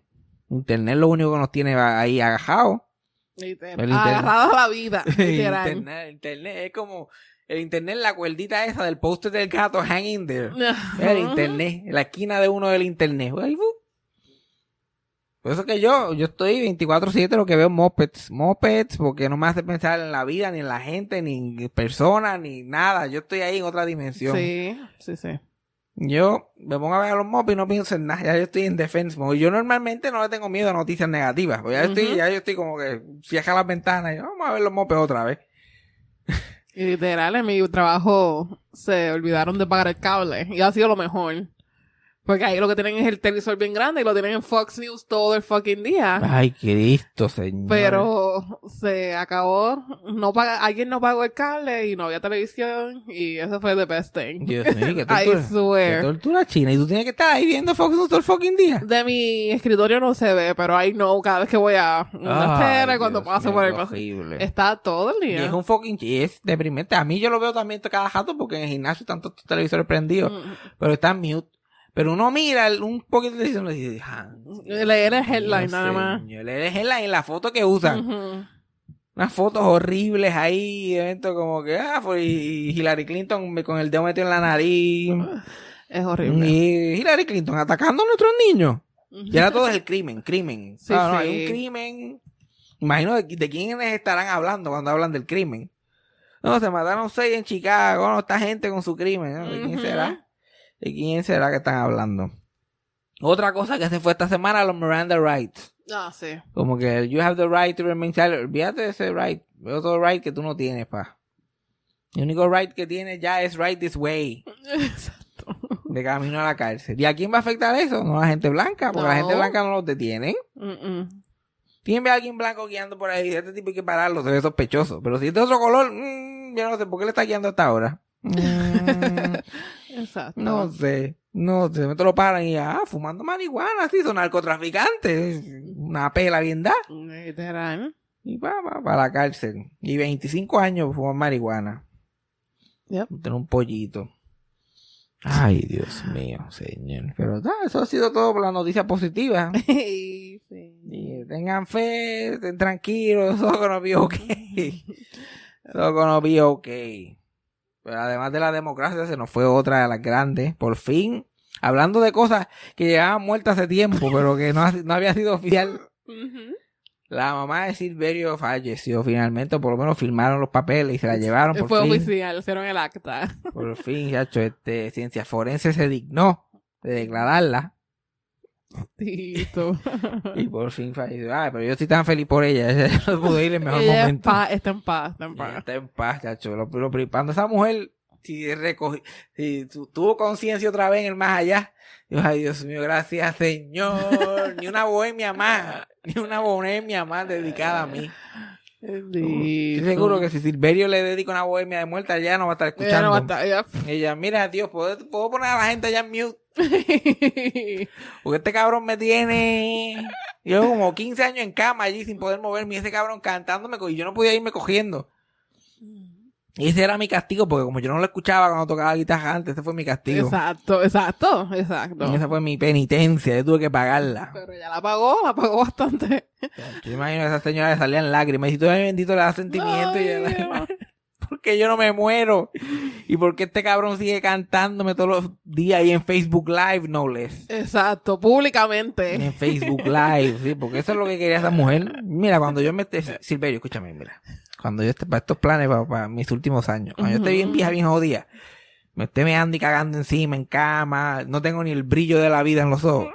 Internet es lo único que nos tiene ahí agajado. Literal. El internet. Agarrado a la vida. Literal. internet, internet es como el internet, la cuerdita esa del póster del gato hanging there. Ajá. El internet, la esquina de uno del internet. Por eso que yo, yo estoy 24-7 lo que veo mopeds. Mopeds porque no me hace pensar en la vida, ni en la gente, ni en personas, ni nada. Yo estoy ahí en otra dimensión. Sí, sí, sí. Yo me pongo a ver a los mopeds y no pienso en nada. Ya yo estoy en defense mode. Yo normalmente no le tengo miedo a noticias negativas. Pues ya, estoy, ya yo estoy como que cierra las ventanas y vamos a ver los mopeds otra vez. Y literal, en mi trabajo se olvidaron de pagar el cable. Y ha sido lo mejor. Porque ahí lo que tienen es el televisor bien grande y lo tienen en Fox News todo el fucking día. Ay, Cristo, señor. Pero se acabó, no paga, alguien no pagó el cable y no había televisión y eso fue the best thing. Dios mío, qué I tortura. Qué swear. tortura china. Y tú tienes que estar ahí viendo Fox News todo el fucking día. De mi escritorio no se ve, pero I know cada vez que voy a una tele, cuando Dios paso mío, por el qué horrible. Está todo el Y día. es un fucking y es deprimente. A mí yo lo veo también cada rato porque en el gimnasio están todos los televisores prendidos, Mm. pero está en mute. Pero uno mira un poquito de televisión y dice, ah, Leer el headline nada más. señor, leer el headline la foto que usan. Ujú. Unas fotos horribles ahí, eventos como que, ah, fue y Hillary Clinton con el dedo metido en la nariz. Es horrible. Y Hillary Clinton atacando a nuestros niños. Y ahora todo es el crimen, crimen. Sí, Ah, no, sí. hay un crimen. Imagino de, de quiénes estarán hablando cuando hablan del crimen. No, se mataron seis en Chicago. No, esta gente con su crimen. ¿no? ¿De quién será? ¿De quién será que están hablando? Otra cosa que se fue esta semana, los Miranda Rights. Ah, sí. Como que you have the right to remain silent. Olvídate de ese right. Otro right que tú no tienes, pa. El único right que tiene ya es right this way. Exacto. De camino a la cárcel. ¿Y a quién va a afectar eso? No a la gente blanca, porque la gente blanca no los detiene. Mm-mm. ¿Quién ve a alguien blanco guiando por ahí? Este tipo hay que pararlo, se ve sospechoso. Pero si es de otro color, mm, yo no sé por qué le está guiando hasta ahora. Mm, Exacto. no sé, no sé. Me te lo paran y ah, fumando marihuana, sí, son narcotraficantes. Una pela bien da. Literal. Y va, va, para la cárcel. Y 25 años fumar marihuana. Yep. Tener un pollito. Ay, Dios mío, señor. Pero ah, eso ha sido todo por la noticia positiva. sí. Y tengan fe, estén tranquilos, all gonna be okay. All gonna be okay. Pero además de la democracia, se nos fue otra de las grandes. Por fin, hablando de cosas que llevaban muertas hace tiempo, pero que no, no había sido oficial. La mamá de Silverio falleció finalmente, o por lo menos firmaron los papeles y se la llevaron por Fue fin. oficial, hicieron el acta. Por fin, chacho, este, Ciencia Forense se dignó de declararla. Tito. Y por fin falleció. Ay, pero yo estoy tan feliz por ella. Ella no pudo ir en el mejor Ella momento. pa- está en paz, está en paz. Está en paz, chacho. Lo, lo, cuando esa mujer, si recogi- si tu- tuvo conciencia otra vez en el más allá, yo, ay Dios mío, gracias Señor. ni una bohemia más, ni una bohemia más dedicada a mí. Estoy seguro que si Silverio le dedica una bohemia de muerte, allá no va a estar Ella escuchando. no va a estar- ella- Ella, mira, Dios, ¿puedo, puedo poner a la gente allá en mute. Porque este cabrón me tiene. Yo como 15 años en cama allí sin poder moverme. Y ese cabrón cantándome y yo no podía irme cogiendo. Y ese era mi castigo, porque como yo no lo escuchaba cuando tocaba guitarra antes, ese fue mi castigo. Exacto, exacto, exacto. Y esa fue mi penitencia, yo tuve que pagarla. Pero ella la pagó, la pagó bastante. Yo imagino que a esa señora le salían lágrimas. Y tú, bendito, le da sentimiento. y ella- porque yo no me muero. Y porque este cabrón sigue cantándome todos los días ahí en Facebook Live, no less. Exacto, públicamente. En Facebook Live, sí, porque eso es lo que quería esa mujer. Mira, cuando yo me Silverio, escúchame, mira. Cuando yo esté para estos planes, para, para mis últimos años, cuando yo esté bien vieja, bien jodida, me esté meando y cagando encima, en cama, no tengo ni el brillo de la vida en los ojos.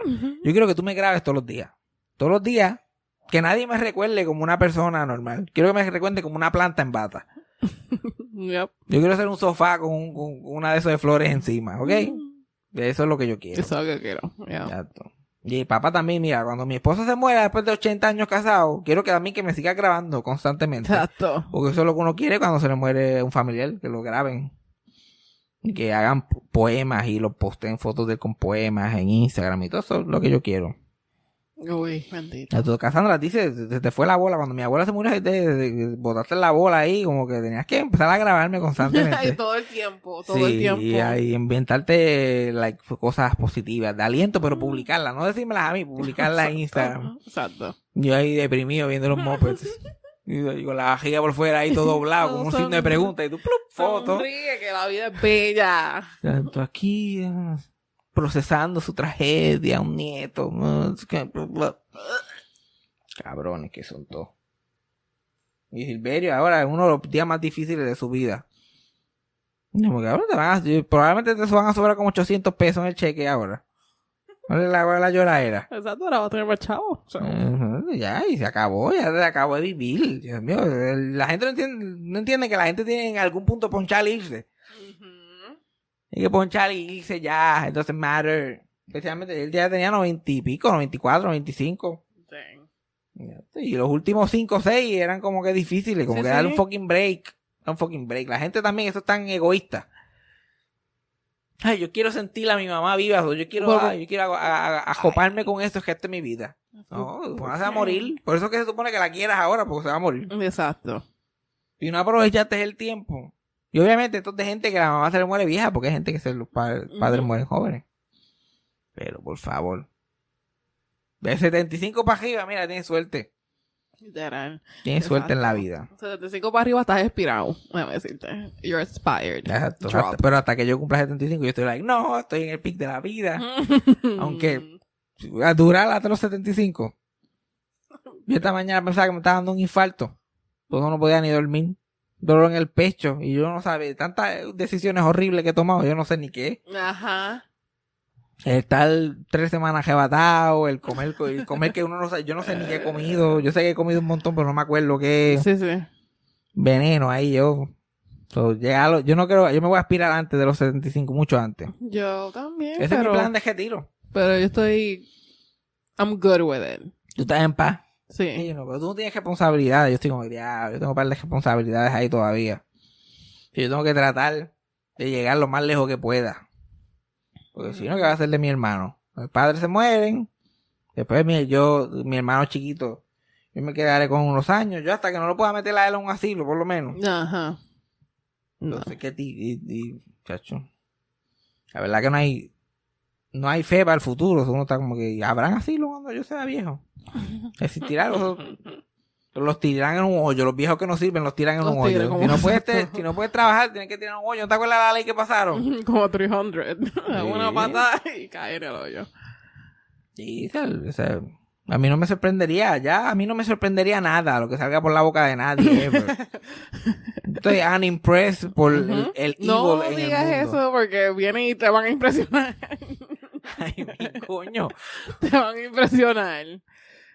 Yo quiero que tú me grabes todos los días. Todos los días, que nadie me recuerde como una persona normal. Quiero que me recuerde como una planta en bata. Yep. Yo quiero hacer un sofá con, un- con una de esas de flores encima, ¿ok? Eso es lo que yo quiero. Eso es lo que quiero. yeah. Exacto. Y el papá también, mira, cuando mi esposa se muera después de 80 años casado, quiero que a mí que me siga grabando constantemente. Exacto. Porque eso es lo que uno quiere cuando se le muere un familiar, que lo graben. Y que hagan po- poemas y lo posteen fotos de él con poemas en Instagram y todo eso es lo que yo quiero. Uy, bendito. Tu Cassandra dice, se te fue la bola. Cuando mi abuela se murió, te, te- te- botaste la bola ahí, como que tenías que empezar a grabarme Y constantemente. todo el tiempo, todo Sí, el tiempo. y ahí inventarte like, cosas positivas, de aliento, pero publicarlas, no decírmelas a mí, publicarlas en Instagram. Exacto. Yo ahí deprimido viendo los mopeds. Y y con la vajilla por fuera ahí todo doblado, como un signo de pregunta, y tú, plup, foto. Sonríe, que la vida es bella. Tanto aquí, procesando su tragedia, un nieto. Cabrones que son todos. Y Silverio ahora es uno de los días más difíciles de su vida. Te van a, probablemente te van a sobrar como 800 pesos en el cheque ahora. ¿Cuál es la, la lloradera? Exacto, ahora va a tener más chavo. Ya, y se acabó, ya se acabó de vivir. Dios mío, la gente no entiende, no entiende que la gente tiene en algún punto ponchar irse. Hay que ponchar y irse ya, it doesn't matter. Especialmente, él ya tenía 90 y pico, 94, 95. Dang. Y los últimos 5 o 6 eran como que difíciles, como Sí, que sí. darle un fucking break. Un fucking break. La gente también, eso es tan egoísta. Ay, yo quiero sentir a mi mamá viva, yo quiero, ay, yo quiero a- a- a- acoparme con esto, es que esta es mi vida. No, una se va a morir. Por eso que se supone que la quieras ahora, porque se va a morir. Exacto. Y no aprovechaste el tiempo. Y obviamente esto es de gente que la mamá se le muere vieja, porque hay gente que se los pa- padres Ujú. mueren jóvenes. Pero por favor. De 75 para arriba, mira, tienes suerte. Literal. Tienes suerte en la vida. 75 para arriba estás expirado. Déjame decirte. You're expired. Exacto. Hasta- pero hasta que yo cumpla 75, yo estoy like, no, estoy en el pic de la vida. Aunque- A durar hasta los 75. Yo esta mañana pensaba que me estaba dando un infarto. Pues no podía ni dormir. Dolor en el pecho. Y yo no sabía, tantas decisiones horribles que he tomado, yo no sé ni qué. Ajá. El estar tres semanas arrebatado, el comer, el comer que uno no sabe, yo no sé ni qué he comido. Yo sé que he comido un montón, pero no me acuerdo qué Sí, sí. veneno ahí yo. So, lo- yo no creo, yo me voy a aspirar antes de los 75, mucho antes. Yo también, Ese es mi plan de retiro. pero yo estoy... I'm good with it. Tú estás en paz. Sí. Sí, no, pero tú no tienes responsabilidades. Yo estoy como, ya, yo tengo un par de responsabilidades ahí todavía. Y yo tengo que tratar de llegar lo más lejos que pueda. Porque si no, ¿qué va a hacer de mi hermano? Mis padres se mueren. Después mi, yo, mi hermano chiquito, yo me quedaré con unos años. Yo hasta que no lo pueda meter a él a un asilo, por lo menos. Ajá. No. Entonces, ¿qué ti? Y, y, chacho. La verdad que no hay, no hay fe para el futuro. Uno está como que, ¿habrán asilo cuando yo sea viejo? Existirá los, los tiran en un hoyo. Los viejos que no sirven los tiran en Los un hoyo. Si no, puedes te- si no puedes trabajar, tienes que tirar un hoyo. ¿No te acuerdas de la ley que pasaron? Como 300. Una Sí. patada y caer en el hoyo. Sí, o sea, a mí no me sorprendería, ya, a mí no me sorprendería nada lo que salga por la boca de nadie. Estoy unimpressed por el, Ujú. el No evil en el digas mundo. eso porque vienen y te van a impresionar. Ay, mi coño. te van a impresionar.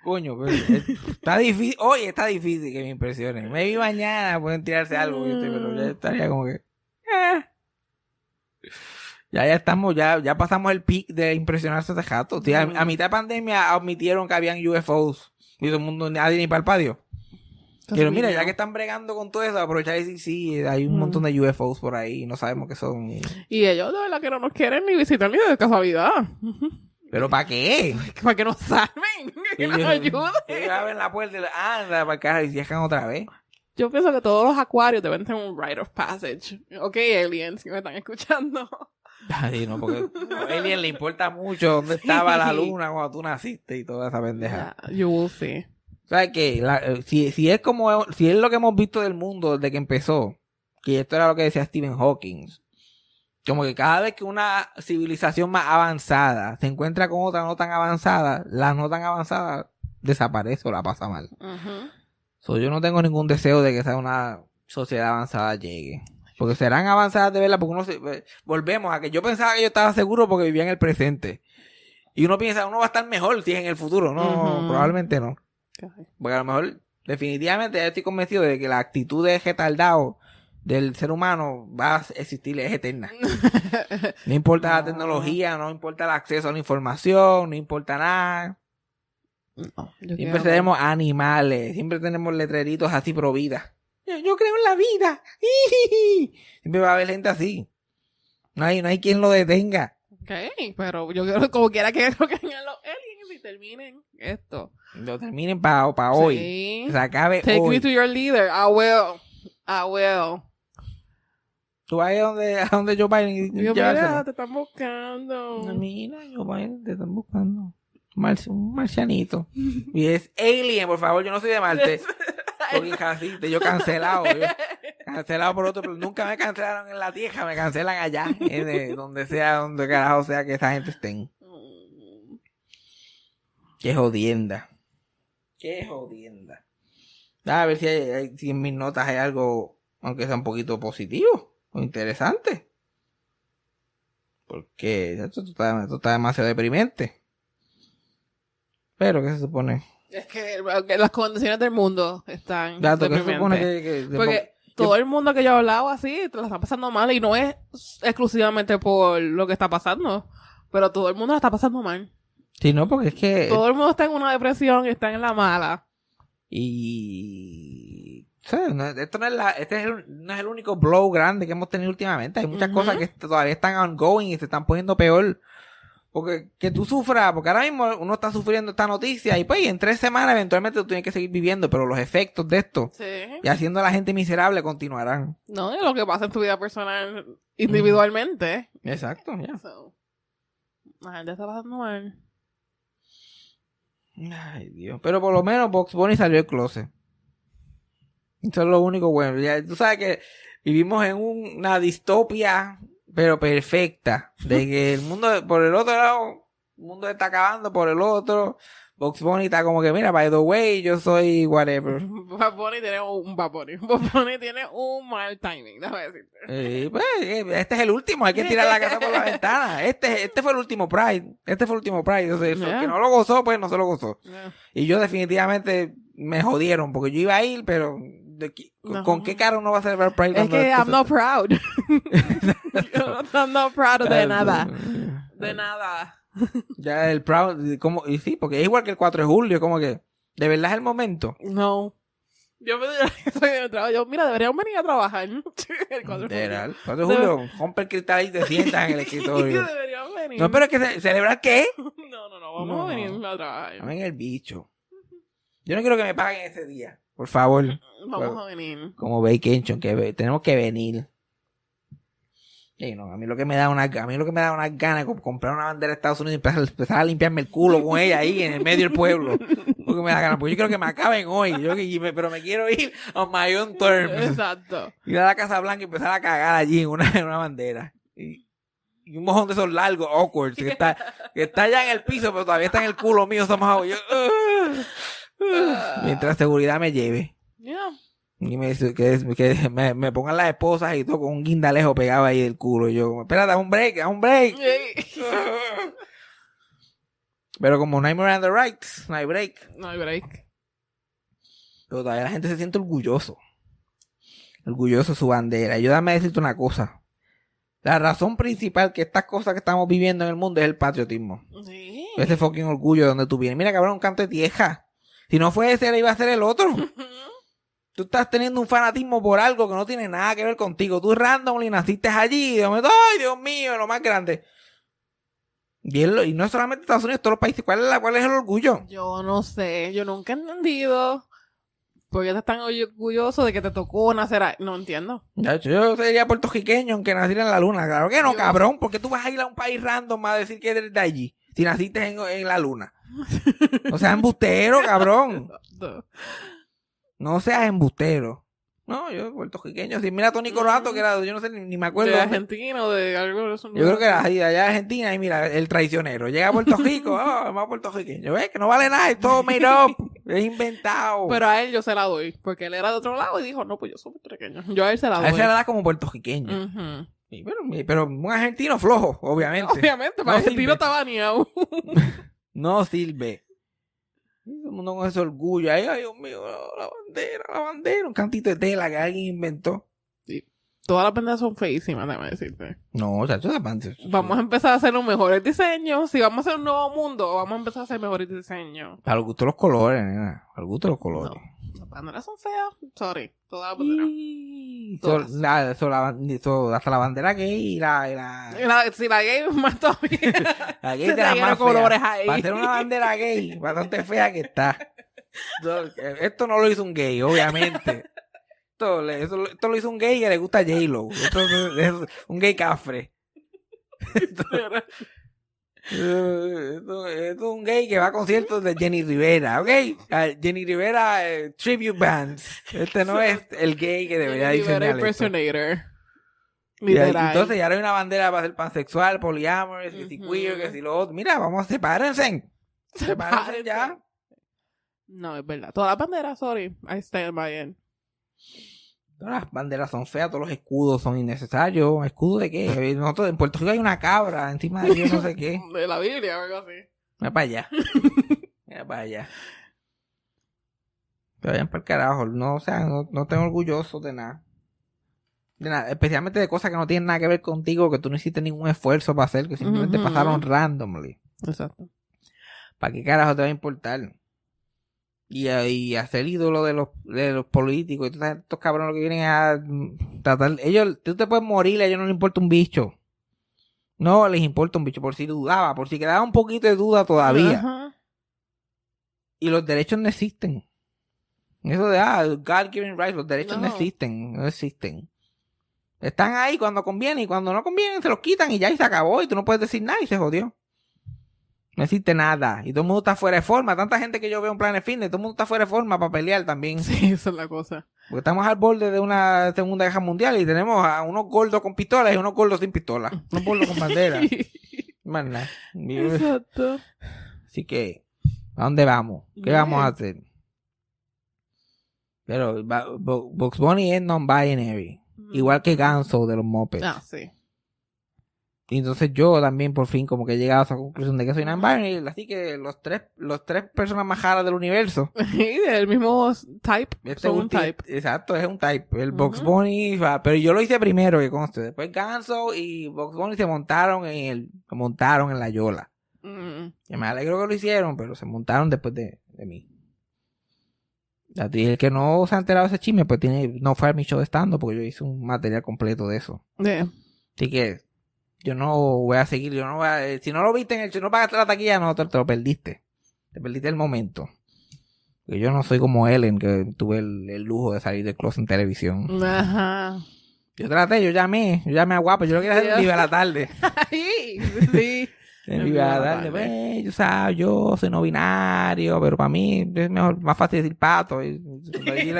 Coño, pero es- está difícil. Hoy está difícil que me impresionen. Maybe mañana pueden tirarse algo, ¿viste? pero ya estaría como que. eh. Ya, ya estamos, ya, ya pasamos el peak de impresionarse de jato. Tío, a, a mitad de pandemia admitieron que habían UFOs. Y todo el mundo, nadie ni para el patio. Pero mira, ya que están bregando con todo eso, aprovechar y decir, sí, hay un Mm. montón de UFOs por ahí y no sabemos qué son. Y ellos de verdad que no nos quieren ni visitar ni de casualidad. ¿Pero para qué? Para que nos salven. Que nos ayuden. ellos abren la puerta y le- anda para carajo y cierran otra vez. Yo pienso que todos los acuarios deben tener un rite of passage. Ok, aliens que me están escuchando. Ay, no, porque a Alien le importa mucho dónde estaba la luna cuando tú naciste y toda esa pendeja. Yeah, you will see. ¿Sabes qué? La- eh, si, si es como, si es lo que hemos visto del mundo desde que empezó, que esto era lo que decía Stephen Hawking, como que cada vez que una civilización más avanzada se encuentra con otra no tan avanzada, la no tan avanzada desaparece o la pasa mal. So, yo no tengo ningún deseo de que sea una sociedad avanzada llegue. Porque serán avanzadas de verdad, porque uno se, volvemos a que yo pensaba que yo estaba seguro porque vivía en el presente. Y uno piensa, uno va a estar mejor si es en el futuro. No, probablemente no. Porque a lo mejor, definitivamente, ya estoy convencido de que la actitud de retardado del ser humano va a existir, es eterna. No importa la No. tecnología, no importa el acceso a la información, no importa nada. No, Siempre creo- tenemos animales, siempre tenemos letreritos así pro vida. Yo, yo creo en la vida. Siempre va a haber gente así. No hay, no hay quien lo detenga. Ok, pero yo quiero, como quiera que creo que los aliens y terminen esto. Lo terminen para hoy. Sí. Que se acabe Take hoy. me to your leader. I will. I will. Tú vas a donde, a donde Joe Biden y Yo, mira, te están buscando. Mira, Joe Biden, te están buscando. Marci- un marcianito. Y es Alien, por favor, yo no soy de Marte. Porque racista, yo cancelado. yo cancelado por otro, pero nunca me cancelaron en la tierra, me cancelan allá, en, eh, donde sea, donde carajo sea que esa gente estén. Qué jodienda. Qué jodienda. A ver si, hay- hay- si en mis notas hay algo, aunque sea un poquito positivo interesante. Porque esto está, esto está demasiado deprimente. Pero, ¿qué se supone? Es que las condiciones del mundo están. Dato, ¿qué se deprimentes. supone que, que- Porque todo el mundo que yo he hablado así, te la está pasando mal y no es exclusivamente por lo que está pasando. Pero todo el mundo la está pasando mal. Sí, no, porque es que... Todo el mundo está en una depresión y está en la mala. Y... no- esto no es, la, este es el- no es el único blow grande que hemos tenido últimamente. Hay muchas cosas que todavía están ongoing y se están poniendo peor. Porque que tú sufras, porque ahora mismo uno está sufriendo esta noticia y pues en tres semanas eventualmente tú tienes que seguir viviendo, pero los efectos de esto Sí. y haciendo a la gente miserable continuarán. No, y lo que pasa en tu vida personal individualmente. Exacto, ya. So, la gente está pasando mal. Ay, Dios. Pero por lo menos Box Bunny salió del closet. Eso es lo único bueno. Ya, tú sabes que vivimos en un- una distopia, pero perfecta. De que el mundo, por el otro lado, el mundo está acabando, por el otro. Box Bunny está como que, mira, by the way, yo soy whatever. Bad Bunny tiene un Bad Bunny. Bad Bunny tiene un mal timing, déjame decirte. Eh, pues, eh, este es el último, hay que tirar la casa por la ventana. Este, este fue el último Pride. Este fue el último Pride. O sea, el que no lo gozó, pues no se lo gozó. Yeah. Y yo definitivamente me jodieron porque yo iba a ir, pero de ¿con, No. con qué cara uno va a celebrar Pride? Es que I'm not proud. I'm not proud de nada. De nada. Ya el Proud, como, y sí, porque es igual que el 4 de julio, como que, de verdad es el momento. No. Yo me soy de trabajo. Yo, mira, deberíamos venir a trabajar. El cuatro de Literal. julio. 4 de julio, rompe el cristal y te sientas en el escritorio. deberíamos venir. No, pero es que ce- celebrar qué? No, no, no. Vamos No. a venir a trabajar. Dame el bicho. Yo no quiero que me paguen ese día. Por favor. Vamos a venir. Como vacation, que tenemos que venir. Sí, no, a mí lo que me da una, a mí lo que me da unas ganas de comprar una bandera de Estados Unidos y empezar, empezar a limpiarme el culo con ella ahí en el medio del pueblo. Porque me da ganas, porque yo quiero que me acaben hoy. Yo, y me- pero me quiero ir on my own terms. Exacto. Ir a la Casa Blanca y empezar a cagar allí en una, en una bandera. Y, y un mojón de esos largos, awkward, que está, que está ya en el piso, pero todavía está en el culo mío somehow. Yo, "Ugh, ugh", mientras seguridad me lleve. Yeah. Y me, dice que, que me, me pongan las esposas y todo con un guindalejo pegado ahí del culo. Y yo, espérate, un break, un break. Pero como no hay Miranda Rights, no hay break. No hay break. Pero todavía la gente se siente orgulloso. Orgulloso de su bandera. Y yo dame decirte una cosa. La razón principal que estas cosas que estamos viviendo en el mundo es el patriotismo. Sí. Ese fucking orgullo de donde tú vienes. Mira, cabrón, un canto de tieja. Si no fue ese, le iba a ser el otro. Tú estás teniendo un fanatismo por algo que no tiene nada que ver contigo. Tú randomly naciste allí. y De momento, ay, Dios mío, lo más grande. Y, y no es solamente Estados Unidos, todos los países. ¿Cuál es, la, cuál es el orgullo? Yo no sé. Yo nunca he entendido. ¿Por qué estás tan orgulloso de que te tocó nacer ahí? No entiendo. Ya, Yo sería puertorriqueño aunque naciera en la luna. Claro que no, cabrón. porque tú vas a ir a un país random a decir que eres de allí? Si naciste en, en la luna. No seas embustero, cabrón. No seas embustero. No, yo puertorriqueño. Si mira a Tony Coronato, que era, yo no sé, ni, ni me acuerdo. de Argentina o de algo de eso. Yo creo que era ahí, allá de Argentina, y mira, el traicionero. Llega a Puerto Rico, oh, más puertorriqueño. ¿Ves? Que no vale nada, es todo made up, es inventado. Pero a él yo se la doy. Porque él era de otro lado y dijo, no, pues yo soy puertorriqueño. Yo a él se la a doy. él se la da como puertorriqueño. Pero, pero un argentino flojo, obviamente. Obviamente, No para el sirve. tiro está baneado. No sirve. Todo el mundo con ese orgullo. Ay, ay, Dios mío, la bandera, la bandera. Un cantito de tela que alguien inventó. Todas las banderas son feísimas, déjame decirte. No, chacho, esa bandera. Vamos a empezar a hacer los mejores diseños. Si vamos a hacer un nuevo mundo, vamos a empezar a hacer mejores diseños. Para el gusto de los colores, nena. Para el gusto de los colores. Las banderas son feas. Sorry. Todas las banderas. Y- Todas. so- la- so la so- hasta la bandera gay y la, y la, la- si la gay más todavía. la gay de las más colores ahí. Para hacer una bandera gay, bastante fea que está. Eh, Esto no lo hizo un gay, obviamente. Esto, eso- esto lo hizo un gay que le gusta J-Lo. Esto es, es un gay cafre. Es un gay que va a conciertos de Jenny Rivera, ¿ok? Ah, Jenny Rivera eh, Tribute Bands. Este no es el gay que debería Rivera diseñar esto. impersonator. Literal. entonces ya no hay una bandera para ser pansexual, poliamorous, que si queer, que si lo otro. Mira, vamos. Sepárense Sepárense. ya. No, es verdad. Todas las banderas, sorry. I stand by it. Todas las banderas son feas, todos los escudos son innecesarios. ¿Escudo de qué? Nosotros, en Puerto Rico hay una cabra encima de yo no sé qué. De la Biblia o algo así. Mira para allá. Mira para allá. Pero vayan para el carajo. No, o sea, no, no tengo orgulloso de nada. De nada. Especialmente de cosas que no tienen nada que ver contigo, que tú no hiciste ningún esfuerzo para hacer, que simplemente pasaron randomly. Exacto. ¿Para qué carajo te va a importar? Y, y hacer ídolo de los, de los políticos y todos estos cabrones que vienen a tratar. Ellos, tú te puedes morir, a ellos no les importa un bicho. No les importa un bicho, por si dudaba, por si quedaba un poquito de duda todavía. Y los derechos no existen. Eso de, ah, God given rights, los derechos no. No. existen, no existen. Están ahí cuando conviene y cuando no conviene se los quitan y ya y se acabó y tú no puedes decir nada y se jodió. No existe nada. Y todo el mundo está fuera de forma. Tanta gente que yo veo en Planet Fitness, todo el mundo está fuera de forma para pelear también. Sí, esa es la cosa. Porque estamos al borde de una segunda guerra mundial y tenemos a unos gordos con pistolas y unos gordos sin pistolas. Unos gordos con bandera. Más nada. Exacto. Así que, ¿a dónde vamos? ¿Qué Bien. vamos a hacer? Pero ba- Bo- Bugs Bunny es non-binary. Igual que Ganso de los Muppets. Ah, sí. Y entonces yo también por fin como que he llegado a esa conclusión de que soy non-binary, así que los tres, los tres personas más raras del universo. Y del mismo type. Este son un type. Exacto, es un type. El Box Ujú. Bunny, pero yo lo hice primero, que conste. Después Ganso y Box Bunny se montaron en el, se montaron en la yola. Mm. Que me alegro que lo hicieron, pero se montaron después de, de mí. A ti, el que no se ha enterado de ese chisme, pues tiene, no fue a mi show de stand porque yo hice un material completo de eso. Yeah. Así que yo no voy a seguir, yo no voy a, eh, si no lo viste en el, si no pagaste la taquilla, no, te, te lo perdiste. Te perdiste el momento. Porque yo no soy como Ellen, que tuve el, el lujo de salir del closet en televisión. Ajá. Yo traté, yo llamé, yo llamé a guapo, yo lo quería hacer en viva la tarde. Ay, sí. En viva la tarde, pues, yo sabes, yo soy no binario, pero para mí es mejor, más fácil decir pato. y- y-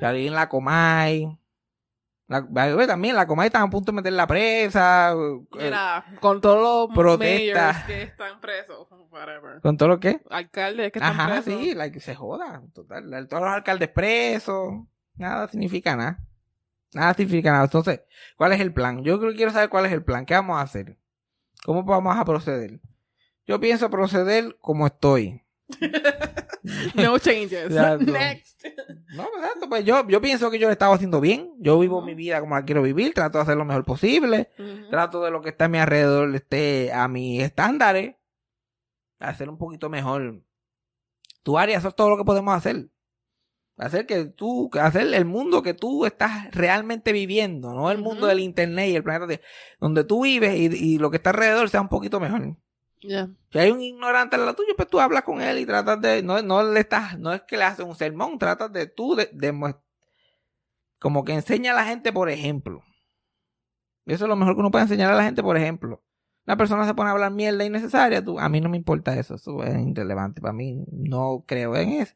Salí en la Comay. La, también la Comay estaba a punto de meter la presa. eh, Mira, con todos los Protesta. mayors que están presos, whatever. Con todo lo que. Alcaldes que están Ajá, presos. sí, la que se joda. Total, todos los alcaldes presos. Nada significa nada. Nada significa nada. Entonces, ¿cuál es el plan? Yo creo que quiero saber cuál es el plan. ¿Qué vamos a hacer? ¿Cómo vamos a proceder? Yo pienso proceder como estoy. No changes. Exacto. Next. No, exacto. Pues yo, yo pienso que yo lo estaba haciendo bien. Yo vivo mi vida como la quiero vivir. Trato de hacer lo mejor posible. Trato de lo que está a mi alrededor esté a mis estándares. Hacer un poquito mejor tu área. Eso es todo lo que podemos hacer. Hacer que tú, hacer el mundo que tú estás realmente viviendo, no el mundo del internet y el planeta de- donde tú vives y, y lo que está alrededor sea un poquito mejor. Si hay un ignorante al lado tuyo, pues tú hablas con él y tratas de, no, no le estás, no es que le haces un sermón, tratas de tú, de, de como que enseña a la gente por ejemplo. Eso es lo mejor que uno puede enseñar a la gente por ejemplo. Una persona se pone a hablar mierda innecesaria, tú, a mí no me importa eso, eso es irrelevante, para mí no creo en eso.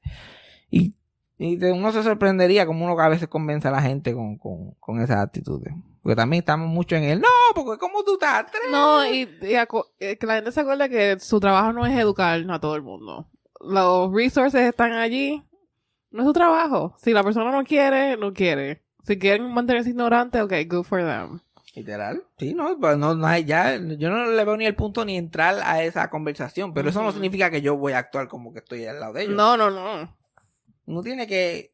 Y, y uno se sorprendería como uno a veces convence a la gente con, con, con esas actitudes. Porque también estamos mucho en el, no, porque ¿cómo tú estás? No, y, y eh, que la gente se acuerde que su trabajo no es educar a todo el mundo. Los resources están allí. No es su trabajo. Si la persona no quiere, no quiere. Si quieren mantenerse ignorantes, ok, good for them. Literal. Sí, no, pues no, no hay ya, yo no le veo ni el punto ni entrar a esa conversación, pero eso no significa que yo voy a actuar como que estoy al lado de ellos. No, no, no. Uno tiene que,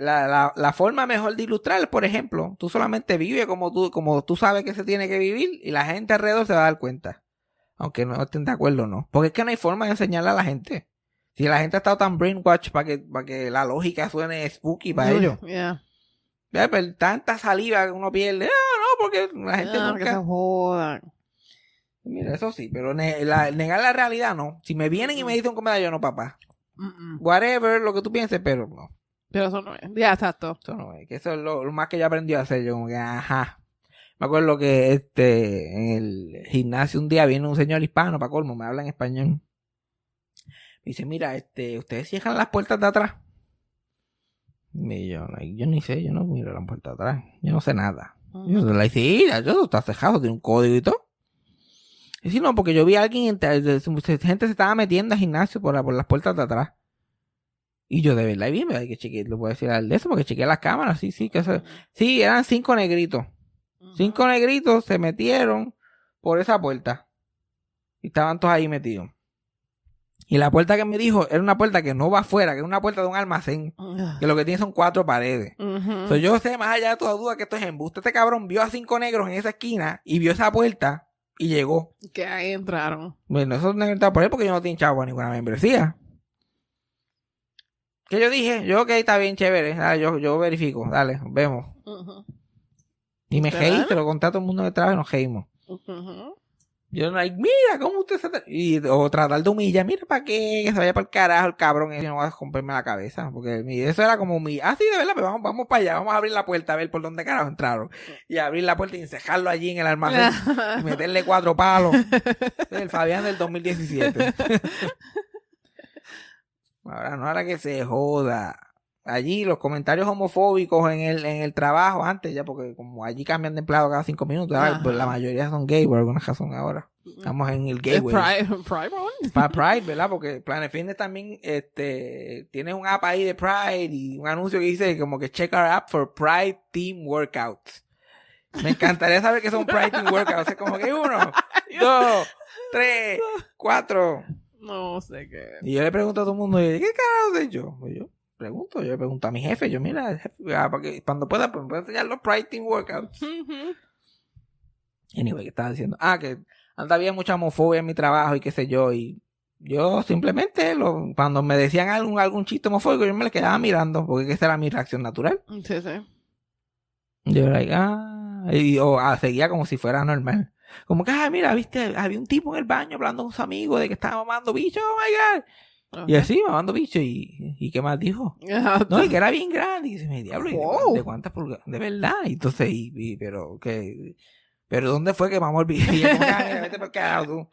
la, la, la forma mejor de ilustrar, por ejemplo, tú solamente vives como tú, como tú sabes que se tiene que vivir y la gente alrededor se va a dar cuenta. Aunque no estén de acuerdo o no. Porque es que no hay forma de enseñarle a la gente. Si la gente ha estado tan brainwashed para que, para que la lógica suene spooky para ellos. Yeah. Pero tanta saliva que uno pierde. Ah, no, porque la gente que se nunca... jodan. Mira, eso sí, pero ne- la- negar la realidad no. Si me vienen y me dicen un comentario, yo no, papá. Whatever, lo que tú pienses, pero no. Pero eso no es. Ya, exacto. Eso no es. Que eso es lo, lo más que yo aprendí a hacer. Yo como que, ajá. Me acuerdo que este, en el gimnasio un día viene un señor hispano, para colmo, me habla en español. Me dice, mira, este, ustedes cierran las puertas de atrás. Y yo, like, yo ni sé, yo no miro la puerta de atrás. Yo no sé nada. Yo le dije, sí, yo está cejado, tiene un código y todo. Y si no, porque yo vi a alguien, gente se estaba metiendo al gimnasio por, la- por las puertas de atrás. Y yo de verdad, y bien, ¿verdad? que chequeé, lo puedo decir al de eso, porque chequeé las cámaras, sí, sí, que eso, sí, eran cinco negritos. Cinco negritos se metieron por esa puerta. Y estaban todos ahí metidos. Y la puerta que me dijo era una puerta que no va afuera, que es una puerta de un almacén, que lo que tiene son cuatro paredes. Ujú. So, yo sé más allá de toda duda que esto es embuste. Este cabrón vio a cinco negros en esa esquina y vio esa puerta y llegó. Que ahí entraron. Bueno, eso no está por él porque yo no tengo chavo ninguna membresía. ¿Qué yo dije? Yo, ok, está bien, chévere. Dale, yo, yo verifico. Dale, vemos. Ujú. Y me hate, se lo conté a todo el mundo que trabaja y nos heimos. Ujú. Yo no, like, mira, ¿cómo usted se... tra-?" Y, o tratar de humillar, mira, ¿para qué? Que se vaya para el carajo el cabrón ese, no va a romperme la cabeza. Porque mi- eso era como mi... Ah, sí, de verdad, pues vamos, vamos para allá, vamos a abrir la puerta a ver por dónde carajo entraron. Y abrir la puerta y encejarlo allí en el almacén y meterle cuatro palos. el Fabián del 2017. ahora no, ahora que se joda. Allí los comentarios homofóbicos en el, en el trabajo antes, ya porque como allí cambian de empleado cada cinco minutos, pues, la mayoría son gay por alguna razón ahora. Estamos en el gay. Pride, Pride. Para Pride, ¿verdad? Porque Planet Fitness también este, tiene un app ahí de Pride y un anuncio que dice como que check our app for Pride Team Workouts. Me encantaría saber que son writing workouts. Es como que uno, dos, tres, cuatro. No sé qué. Y yo le pregunto a todo el mundo, ¿qué carajo sé yo? Pues yo pregunto, yo le pregunto a mi jefe, yo, mira, jefe, ah, para que cuando pueda, pues me puede enseñar los writing workouts. Anyway, ¿qué estaba diciendo? Ah, que anda había mucha homofobia en mi trabajo y qué sé yo, y yo simplemente, lo, cuando me decían algún, algún chiste homofóbico, yo me le quedaba mirando, porque esa era mi reacción natural. Sí, sí. Yo era like, ah, y, o ah, seguía como si fuera normal. Como que, ah, mira, viste, había un tipo en el baño hablando con su amigo de que estaba mamando bicho, oh my god. Y así, mamando bicho, y, y qué más dijo. Ajá. No, y que era bien grande. Y dice, me diablo, ¿y de, Wow. de cuántas pulgadas? De verdad. Y entonces, y, y- pero, que, pero ¿dónde fue que mamó el bicho? Y yo, como ah, mira, vete por carajo tú.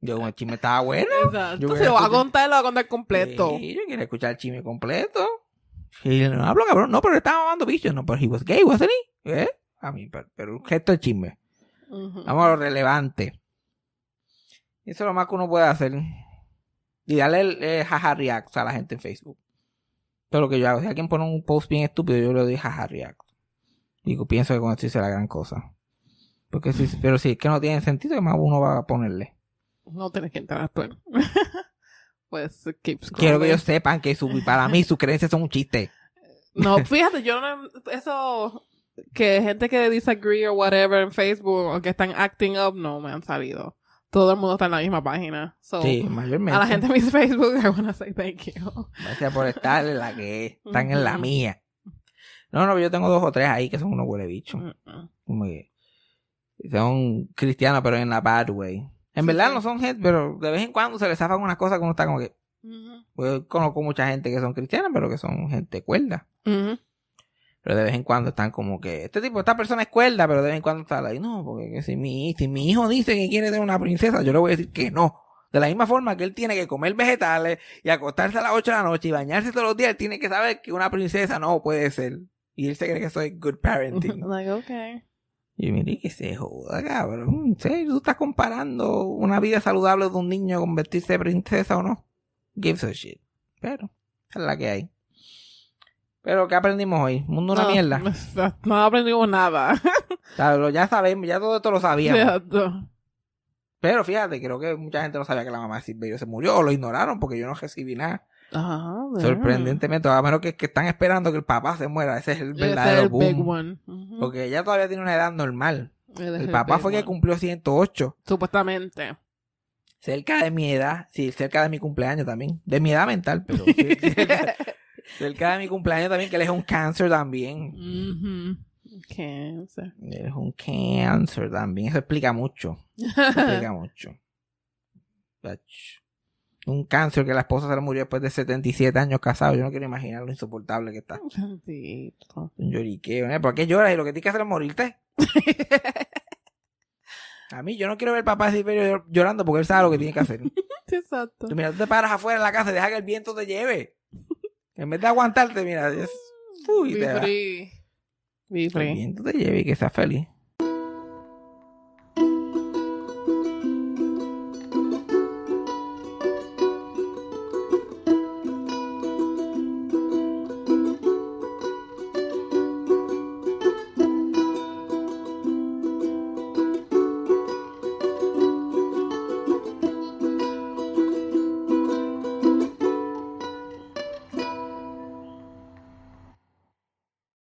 Yo, el chisme estaba bueno. Exacto. Yo Si lo va a contar, lo va a contar completo. Sí, yo quiero escuchar el chisme completo. Y no hablo cabrón, no, pero estaba mamando bicho. No, pero he was gay, wasn't he? ¿Eh? A mí, pero, pero un gesto de chisme. Vamos a lo relevante. Eso es lo más que uno puede hacer. Y darle el eh, jaja react a la gente en Facebook. Todo lo que yo hago. Si alguien pone un post bien estúpido, yo le doy jaja react. Digo, pienso que con esto hice la gran cosa. Porque si, pero si es que no tiene sentido, ¿qué más uno va a ponerle? No tienes que entrar tú. pues keep scrolling. Quiero que ellos sepan que su, para mí sus creencias son un chiste. No, fíjate, yo no. Eso. Que gente que disagree o whatever en Facebook o que están acting up, no me han salido. Todo el mundo está en la misma página. So, Sí, mayormente. a la gente de mis Facebook, I wanna say thank you. Gracias por estar en la que están en la mía. No, no, yo tengo dos o tres ahí que son unos huele bichos. Mm-mm. como que son cristianos pero en la bad way. En Sí, verdad sí. no son gente, pero de vez en cuando se les zafan unas cosas uno está como que Ujú. pues, yo conozco mucha gente que son cristianas pero que son gente cuerda. Ujú. Pero de vez en cuando están como que este tipo, esta persona es cuerda, pero de vez en cuando está ahí, no, porque que si mi, si mi hijo dice que quiere tener una princesa, yo le voy a decir que no. De la misma forma que él tiene que comer vegetales y acostarse a las 8 de la noche y bañarse todos los días, él tiene que saber que una princesa no puede ser. Y él se cree que soy good parenting. Like, okay. Y mire que se joda, cabrón. ¿En serio? ¿Tú estás comparando una vida saludable de un niño a convertirse en princesa o no? Gives a shit. Pero, es la que hay. Pero, ¿qué aprendimos hoy? Mundo una No, mierda. No, no aprendimos nada. O sea, lo- ya sabemos, ya todo esto lo sabíamos. Exacto. Pero fíjate, creo que mucha gente no sabía que la mamá de Silverio se murió o lo ignoraron porque yo no recibí nada. Ajá, Sorprendentemente, a menos que, que están esperando que el papá se muera. Ese es el verdadero el boom. big one. Porque ella todavía tiene una edad normal. El papá fue que cumplió 108. Supuestamente. cerca de mi edad, sí, cerca de mi cumpleaños también, de mi edad mental, pero sí, cerca, de mi cumpleaños también, que él es un cáncer también. Cáncer. Él es un cáncer también, eso explica mucho, eso explica mucho. Un cáncer que la esposa se le murió después de 77 años casado, yo no quiero imaginar lo insoportable que está. Santito. Un lloriqueo, ¿eh? ¿Por qué lloras? Y lo que tienes que hacer es morirte. A mí, yo no quiero ver al papá Silverio llorando porque él sabe lo que tiene que hacer. Exacto. Tú, mira, tú te paras afuera de la casa y deja que el viento te lleve. En vez de aguantarte, mira, es, uy, Be te va. free. Be free. viento te lleve y que seas feliz.